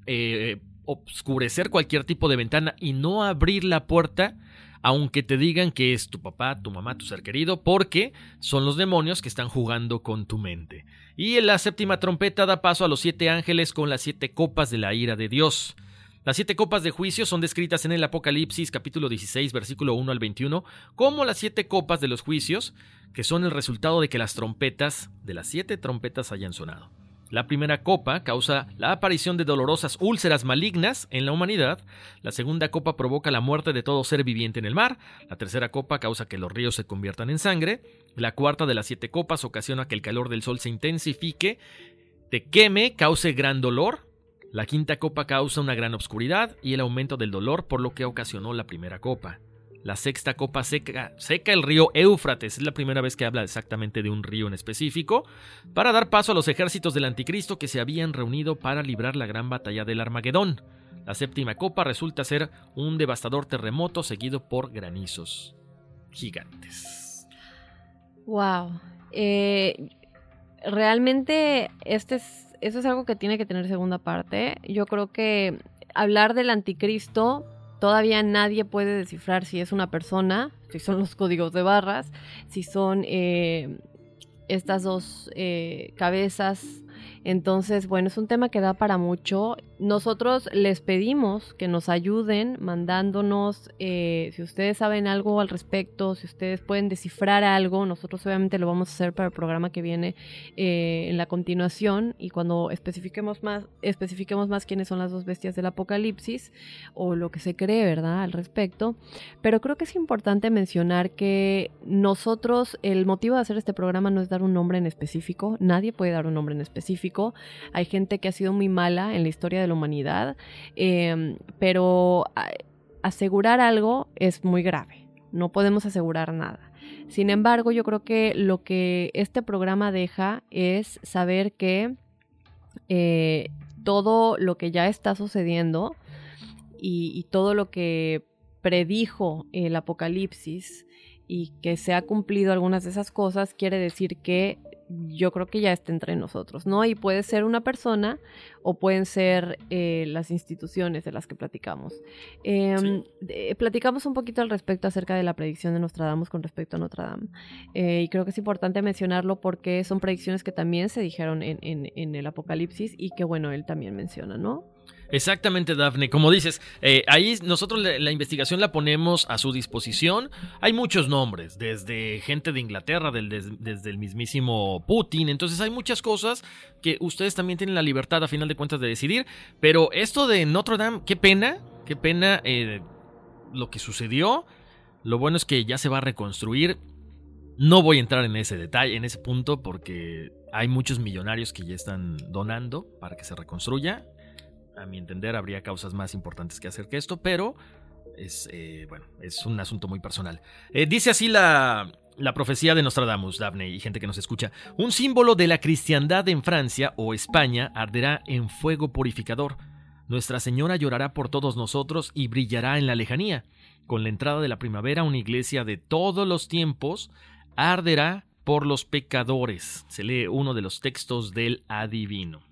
eh, obscurecer cualquier tipo de ventana y no abrir la puerta aunque te digan que es tu papá, tu mamá, tu ser querido, porque son los demonios que están jugando con tu mente. Y en la séptima trompeta da paso a los siete ángeles con las siete copas de la ira de Dios. Las siete copas de juicio son descritas en el Apocalipsis capítulo 16 versículo 1 al 21 como las siete copas de los juicios, que son el resultado de que las trompetas de las siete trompetas hayan sonado. La primera copa causa la aparición de dolorosas úlceras malignas en la humanidad, la segunda copa provoca la muerte de todo ser viviente en el mar, la tercera copa causa que los ríos se conviertan en sangre, la cuarta de las siete copas ocasiona que el calor del sol se intensifique, te queme, cause gran dolor, la quinta copa causa una gran obscuridad y el aumento del dolor por lo que ocasionó la primera copa. La sexta copa seca, seca el río Éufrates, es la primera vez que habla exactamente de un río en específico, para dar paso a los ejércitos del anticristo que se habían reunido para librar la gran batalla del Armagedón. La séptima copa resulta ser un devastador terremoto seguido por granizos gigantes. Wow. Eh, realmente este es, eso es algo que tiene que tener segunda parte. Yo creo que hablar del anticristo todavía nadie puede descifrar si es una persona, si son los códigos de barras, si son eh, estas dos eh, cabezas Entonces, bueno, es un tema que da para mucho. Nosotros les pedimos que nos ayuden mandándonos, eh, si ustedes saben algo al respecto, si ustedes pueden descifrar algo, nosotros obviamente lo vamos a hacer para el programa que viene eh, en la continuación y cuando especifiquemos más, especifiquemos más quiénes son las dos bestias del apocalipsis o lo que se cree, ¿verdad? Al respecto. Pero creo que es importante mencionar que nosotros, el motivo de hacer este programa no es dar un nombre en específico, nadie puede dar un nombre en específico. Hay gente que ha sido muy mala en la historia de la humanidad, em, pero asegurar algo es muy grave. No podemos asegurar nada. Sin embargo, yo creo que lo que este programa deja es saber que eh, todo lo que ya está sucediendo y, todo lo que predijo el apocalipsis y que se ha cumplido algunas de esas cosas, quiere decir que yo creo que ya está entre nosotros, ¿no? Y puede ser una persona o pueden ser eh, las instituciones de las que platicamos. Em, platicamos un poquito al respecto acerca de la predicción de Nostradamus con respecto a Notre Dame. Eh, y creo que es importante mencionarlo porque son predicciones que también se dijeron en, en el Apocalipsis y que, bueno, él también menciona, ¿no? Exactamente, Dafne. Como dices, eh, ahí nosotros la, investigación la ponemos a su disposición. Hay muchos nombres, desde gente de Inglaterra, desde el mismísimo Putin. Entonces hay muchas cosas que ustedes también tienen la libertad, a final de cuentas, de decidir. Pero esto de Notre Dame, qué pena, qué pena eh, lo que sucedió. Lo bueno es que ya se va a reconstruir. No voy a entrar en ese detalle, en ese punto, porque hay muchos millonarios que ya están donando para que se reconstruya a mi entender, habría causas más importantes que hacer que esto, pero es, eh, bueno, es un asunto muy personal. Eh, dice así la, la profecía de Nostradamus, Daphne y gente que nos escucha. Un símbolo de la cristiandad en Francia o España arderá en fuego purificador. Nuestra Señora llorará por todos nosotros y brillará en la lejanía. Con la entrada de la primavera, una iglesia de todos los tiempos arderá por los pecadores. Se lee uno de los textos del adivino.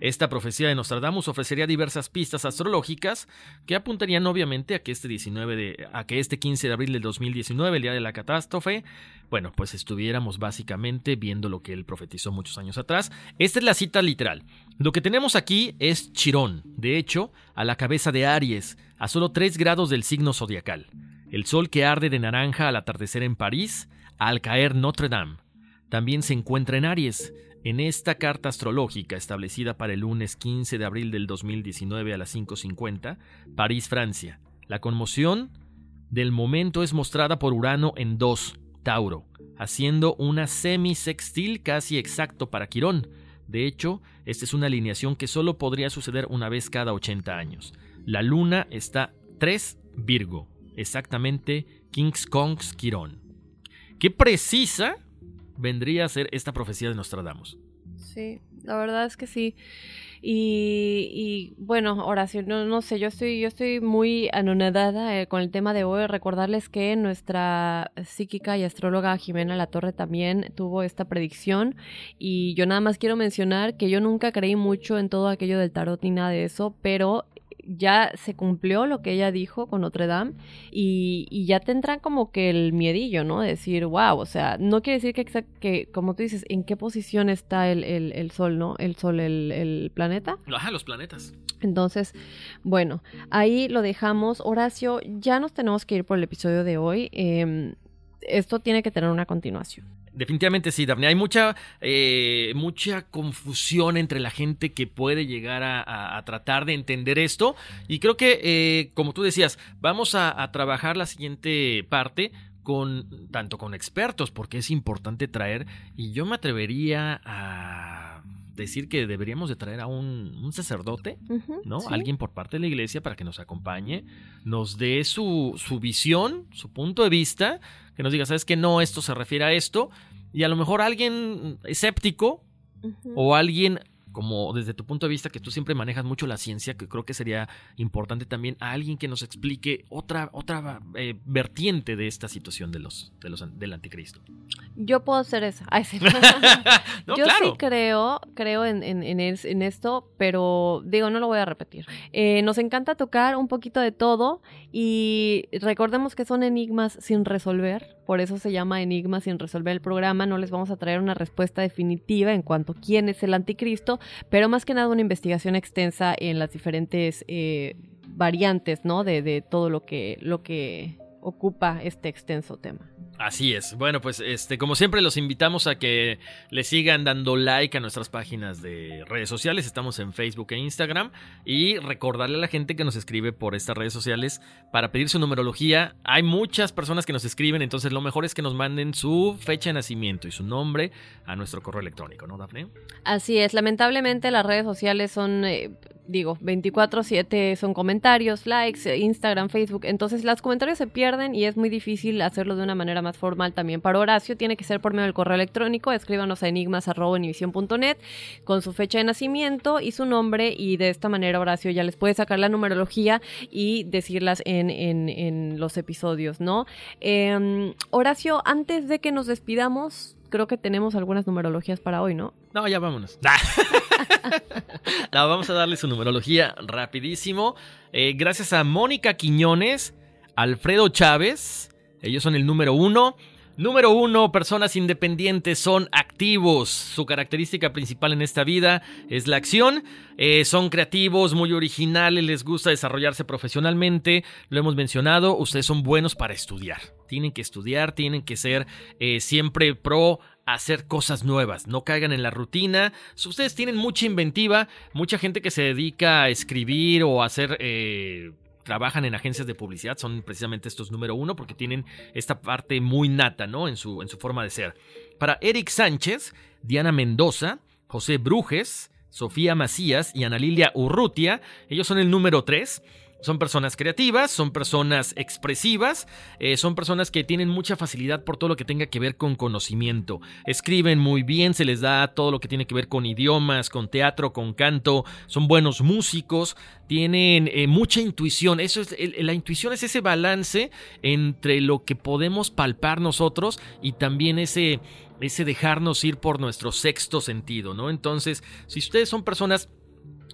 Esta profecía de Nostradamus ofrecería diversas pistas astrológicas que apuntarían obviamente a que este 19 de, a que este 15 de abril del 2019, el día de la catástrofe, bueno, pues estuviéramos básicamente viendo lo que él profetizó muchos años atrás. Esta es la cita literal. Lo que tenemos aquí es Chirón, de hecho, a la cabeza de Aries, a solo 3 grados del signo zodiacal. El sol que arde de naranja al atardecer en París, al caer Notre Dame. También se encuentra en Aries, en esta carta astrológica establecida para el lunes 15 de abril del 2019 a las 5.50, París, Francia, la conmoción del momento es mostrada por Urano en 2, Tauro, haciendo una semisextil casi exacto para Quirón. De hecho, esta es una alineación que solo podría suceder una vez cada 80 años. La luna está 3 Virgo, exactamente King's Kongs Quirón. ¿Qué precisa vendría a ser esta profecía de Nostradamus. Sí, la verdad es que sí. Y, bueno, Horacio, no, no sé, yo estoy, yo estoy muy anonadada eh, con el tema de hoy. Recordarles que nuestra psíquica y astróloga Jimena La Torre también tuvo esta predicción. Y yo nada más quiero mencionar que yo nunca creí mucho en todo aquello del tarot ni nada de eso, pero ya se cumplió lo que ella dijo con Notre Dame y, y ya tendrán como que el miedillo, ¿no? decir, wow, o sea, no quiere decir que, que como tú dices, en qué posición está el, el, Sol, ¿no? El Sol, el, el planeta. Ajá, los planetas. Entonces, bueno, ahí lo dejamos. Horacio, ya nos tenemos que ir por el episodio de hoy. Em, esto tiene que tener una continuación. Definitivamente sí, Daphne. Hay mucha, eh, mucha confusión entre la gente que puede llegar a, tratar de entender esto. Y creo que, eh, como tú decías, vamos a, a, trabajar la siguiente parte con tanto con expertos, porque es importante traer. Y yo me atrevería a decir que deberíamos de traer a un, sacerdote, ¿no? Alguien por parte de la iglesia para que nos acompañe, nos dé su, su visión, su punto de vista, que nos diga, ¿sabes que No, esto se refiere a esto. Y a lo mejor alguien escéptico o alguien como desde tu punto de vista que tú siempre manejas mucho la ciencia, que creo que sería importante también a alguien que nos explique otra, otra eh, vertiente de esta situación de los, de los, del anticristo. Yo puedo hacer eso. <laughs> <laughs> Yo sí creo, creo en, en, esto, pero digo, no lo voy a repetir. Eh, nos encanta tocar un poquito de todo y recordemos que son enigmas sin resolver por eso se llama Enigma sin resolver el programa. No les vamos a traer una respuesta definitiva en cuanto a quién es el anticristo, pero más que nada una investigación extensa en las diferentes eh, variantes, ¿no? De, de todo lo que, lo que ocupa este extenso tema. Así es. Bueno, pues este, como siempre, los invitamos a que le sigan dando like a nuestras páginas de redes sociales. Estamos en Facebook e Instagram. Y recordarle a la gente que nos escribe por estas redes sociales para pedir su numerología. Hay muchas personas que nos escriben, entonces lo mejor es que nos manden su fecha de nacimiento y su nombre a nuestro correo electrónico, ¿no, Dafne? Así es. Lamentablemente las redes sociales son. Eh, digo, 24/7 son comentarios, likes, Instagram, Facebook, entonces los comentarios se pierden y es muy difícil hacerlo de una manera más formal también para Horacio, tiene que ser por medio del correo electrónico, escríbanos a enigmas.univision.net con su fecha de nacimiento y su nombre y de esta manera Horacio ya les puede sacar la numerología y decirlas en, en, los episodios, ¿no? Em, Horacio, antes de que nos despidamos, creo que tenemos algunas numerologías para hoy, ¿no? No, ya vámonos. <laughs> vamos a darle su numerología rapidísimo. Eh, gracias a Mónica Quiñones, Alfredo Chávez, ellos son el número uno. Número uno, personas independientes son activos. Su característica principal en esta vida es la acción. Eh, son creativos, muy originales, les gusta desarrollarse profesionalmente. Lo hemos mencionado, ustedes son buenos para estudiar. Tienen que estudiar, tienen que ser eh, siempre pro hacer cosas nuevas, no caigan en la rutina. Ustedes tienen mucha inventiva, mucha gente que se dedica a escribir o a hacer... Eh, trabajan en agencias de publicidad son precisamente estos número uno porque tienen esta parte muy nata, ¿no? En su, en su forma de ser. Para Eric Sánchez, Diana Mendoza, José Brujes, Sofía Macías y Ana Lilia Urrutia, ellos son el número tres. Son personas creativas, son personas expresivas, eh, son personas que tienen mucha facilidad por todo lo que tenga que ver con conocimiento. Escriben muy bien, se les da todo lo que tiene que ver con idiomas, con teatro, con canto, son buenos músicos, tienen eh, mucha intuición. Eso es, la intuición es ese balance entre lo que podemos palpar nosotros y también ese, ese dejarnos ir por nuestro sexto sentido, ¿no? Entonces, si ustedes son personas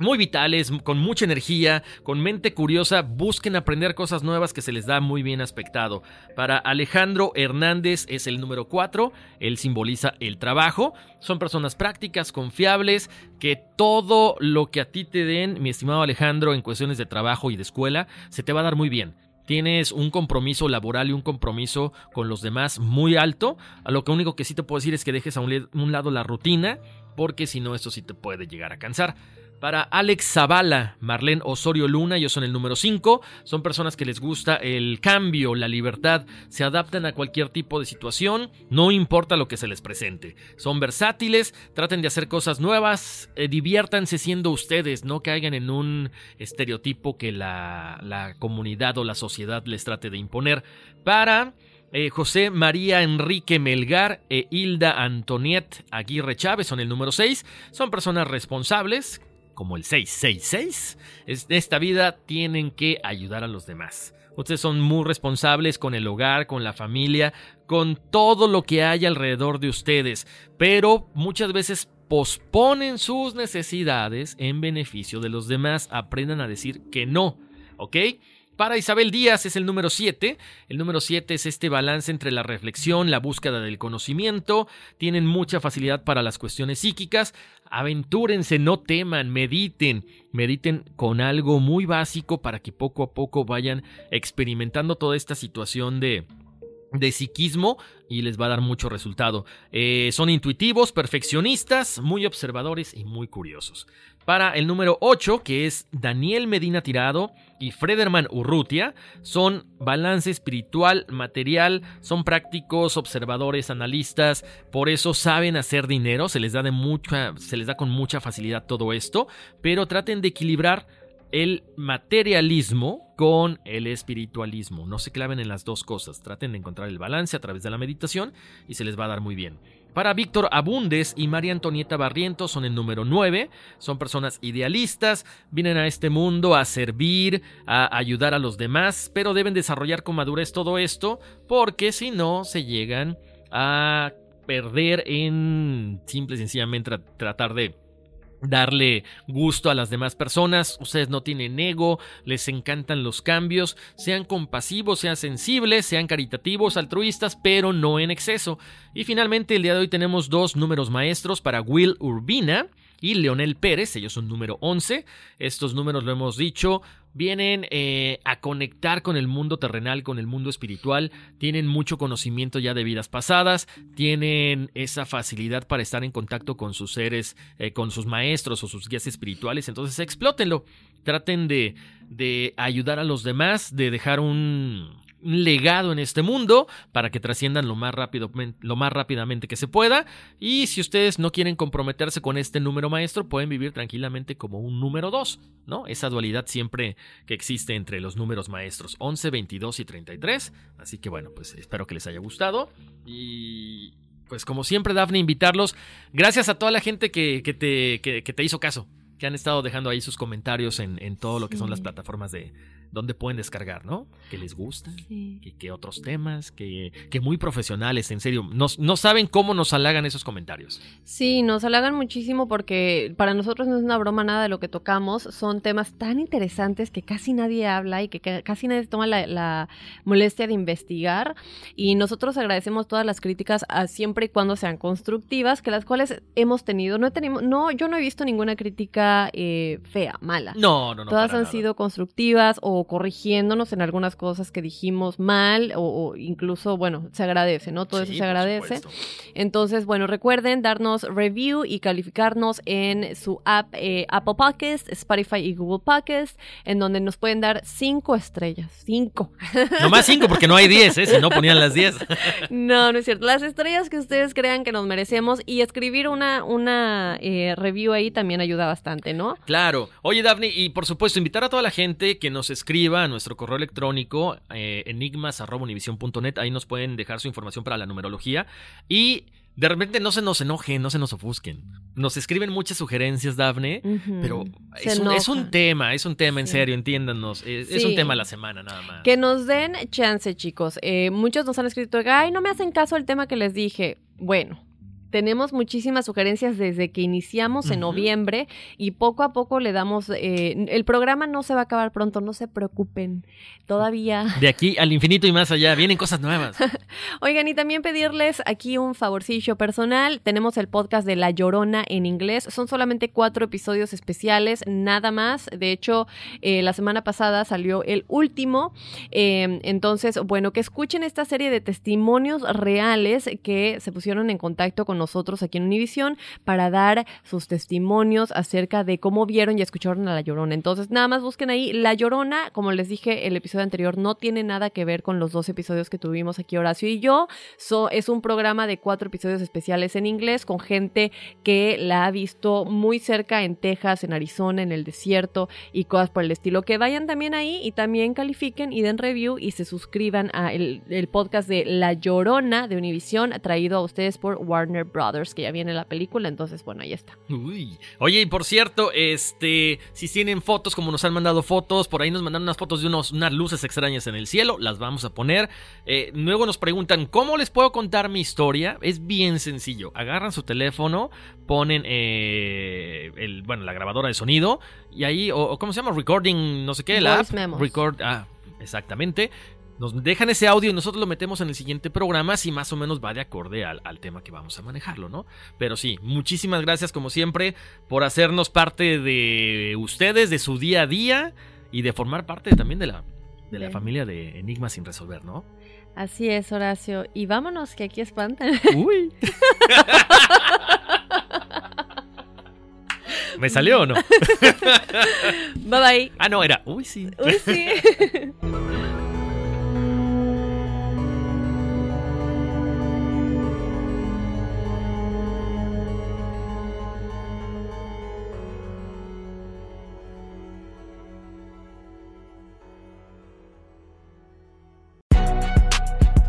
muy vitales, con mucha energía, con mente curiosa, busquen aprender cosas nuevas que se les da muy bien aspectado. Para Alejandro Hernández es el número 4, él simboliza el trabajo, son personas prácticas, confiables, que todo lo que a ti te den, mi estimado Alejandro, en cuestiones de trabajo y de escuela, se te va a dar muy bien tienes un compromiso laboral y un compromiso con los demás muy alto. A lo que único que sí te puedo decir es que dejes a un, lado la rutina, porque si no, esto sí te puede llegar a cansar. Para Alex Zavala, Marlene Osorio Luna, ellos son el número 5. Son personas que les gusta el cambio, la libertad, se adaptan a cualquier tipo de situación, no importa lo que se les presente. Son versátiles, traten de hacer cosas nuevas, eh, diviértanse siendo ustedes, no caigan en un estereotipo que la, comunidad o la sociedad les trate de imponer. Para eh, José María Enrique Melgar e Hilda Antoniette Aguirre Chávez son el número 6. Son personas responsables, como el 666, en esta vida tienen que ayudar a los demás. Ustedes son muy responsables con el hogar, con la familia, con todo lo que hay alrededor de ustedes, pero muchas veces posponen sus necesidades en beneficio de los demás. Aprendan a decir que no, ¿ok? Para Isabel Díaz es el número 7. El número 7 es este balance entre la reflexión, la búsqueda del conocimiento. Tienen mucha facilidad para las cuestiones psíquicas. Aventúrense, no teman, mediten. Mediten con algo muy básico para que poco a poco vayan experimentando toda esta situación de, de psiquismo y les va a dar mucho resultado. Eh, son intuitivos, perfeccionistas, muy observadores y muy curiosos. Para el número 8, que es Daniel Medina Tirado y Frederman Urrutia, son balance espiritual, material, son prácticos, observadores, analistas, por eso saben hacer dinero, se les da de mucha, se les da con mucha facilidad todo esto, pero traten de equilibrar el materialismo con el espiritualismo. No se claven en las dos cosas, traten de encontrar el balance a través de la meditación y se les va a dar muy bien. Para Víctor Abundes y María Antonieta Barrientos son el número 9. Son personas idealistas, vienen a este mundo a servir, a ayudar a los demás, pero deben desarrollar con madurez todo esto porque si no se llegan a perder en simple y sencillamente tratar de darle gusto a las demás personas, ustedes no tienen ego, les encantan los cambios, sean compasivos, sean sensibles, sean caritativos, altruistas, pero no en exceso. Y finalmente el día de hoy tenemos dos números maestros para Will Urbina y Leonel Pérez, ellos son número 11. Estos números lo hemos dicho, vienen eh, a conectar con el mundo terrenal, con el mundo espiritual, tienen mucho conocimiento ya de vidas pasadas, tienen esa facilidad para estar en contacto con sus seres, eh, con sus maestros o sus guías espirituales, entonces explótenlo, traten de, de ayudar a los demás, de dejar un, un legado en este mundo para que trasciendan lo más, rápido, lo más rápidamente que se pueda. Y si ustedes no quieren comprometerse con este número maestro, pueden vivir tranquilamente como un número 2, ¿no? Esa dualidad siempre que existe entre los números maestros 11, 22 y 33. Así que bueno, pues espero que les haya gustado. Y pues como siempre, Dafne, invitarlos. Gracias a toda la gente que, te, que te hizo caso que han estado dejando ahí sus comentarios en, en todo lo que son las plataformas de, donde pueden descargar, ¿no? Que les gusta, que, otros temas, que, que, muy profesionales, en serio. Nos, no saben cómo nos halagan esos comentarios. Sí, nos halagan muchísimo porque para nosotros no es una broma nada de lo que tocamos. Son temas tan interesantes que casi nadie habla y que, casi nadie toma la, molestia de investigar. Y nosotros agradecemos todas las críticas siempre y cuando sean constructivas, que las cuales hemos tenido. No, he no yo no he visto ninguna crítica eh, fea, mala. No, no, no. Todas han sido constructivas o corrigiéndonos en algunas cosas que dijimos mal o, incluso, bueno, se agradece, ¿no? Todo eso se agradece. Entonces, bueno, recuerden darnos review y calificarnos en su app eh, Apple Podcasts, Spotify y Google Podcasts, en donde nos pueden dar cinco estrellas. Cinco. <laughs> No más cinco porque no hay diez, ¿eh? Si no ponían las diez. <laughs> no, no es cierto. Las estrellas que ustedes crean que nos merecemos y escribir una, una eh, review ahí también ayuda bastante, ¿no? Claro. Oye, Daphne, y por supuesto, invitar a toda la gente que nos escribe escriba a nuestro correo electrónico eh, enigmas.univision.net. Ahí nos pueden dejar su información para la numerología. Y de repente no se nos enojen, no se nos ofusquen. Nos escriben muchas sugerencias, Dafne, pero es un, es un, tema, es un tema, en serio, entiéndanos. Es, un tema a la semana nada más. Que nos den chance, chicos. Eh, muchos nos han escrito, ay, no me hacen caso el tema que les dije. Bueno, tenemos muchísimas sugerencias desde que iniciamos en noviembre y poco a poco le damos, eh, el programa no se va a acabar pronto, no se preocupen, todavía. De aquí al infinito y más allá, vienen cosas nuevas. <laughs> Oigan, y también pedirles aquí un favorcillo personal, tenemos el podcast de La Llorona en inglés, son solamente cuatro episodios especiales, nada más, de hecho, eh, la semana pasada salió el último, em, entonces, bueno, que escuchen esta serie de testimonios reales que se pusieron en contacto con nosotros aquí en Univisión para dar sus testimonios acerca de cómo vieron y escucharon a La Llorona. Entonces, nada más busquen ahí La Llorona, como les dije el episodio anterior, no tiene nada que ver con los dos episodios que tuvimos aquí Horacio y yo. es un programa de cuatro episodios especiales en inglés con gente que la ha visto muy cerca en Texas, en Arizona, en el desierto y cosas por el estilo. Que vayan también ahí y también califiquen y den review y se suscriban al el podcast de La Llorona de Univisión traído a ustedes por Warner Brothers, que ya viene la película, entonces bueno, ahí está. Uy. Oye, y por cierto, este, si tienen fotos, como nos han mandado fotos, por ahí nos mandan unas fotos de unos, unas luces extrañas en el cielo, las vamos a poner. Eh, luego nos preguntan, ¿cómo les puedo contar mi historia? Es bien sencillo, agarran su teléfono, ponen eh, el, bueno, la grabadora de sonido, y ahí, o, ¿cómo se llama? Recording, no sé qué, la. Record, ah, exactamente. Nos dejan ese audio y nosotros lo metemos en el siguiente programa si más o menos va de acorde al, tema que vamos a manejarlo, ¿no? Pero sí, muchísimas gracias como siempre por hacernos parte de ustedes, de su día a día y de formar parte también de la, de la familia de Enigmas sin resolver, ¿no? Así es, Horacio. Y vámonos, que aquí espantan. Uy. <laughs> ¿Me salió o no? bye bye. Ah, no, era. Uy, sí. Uy, sí. <laughs>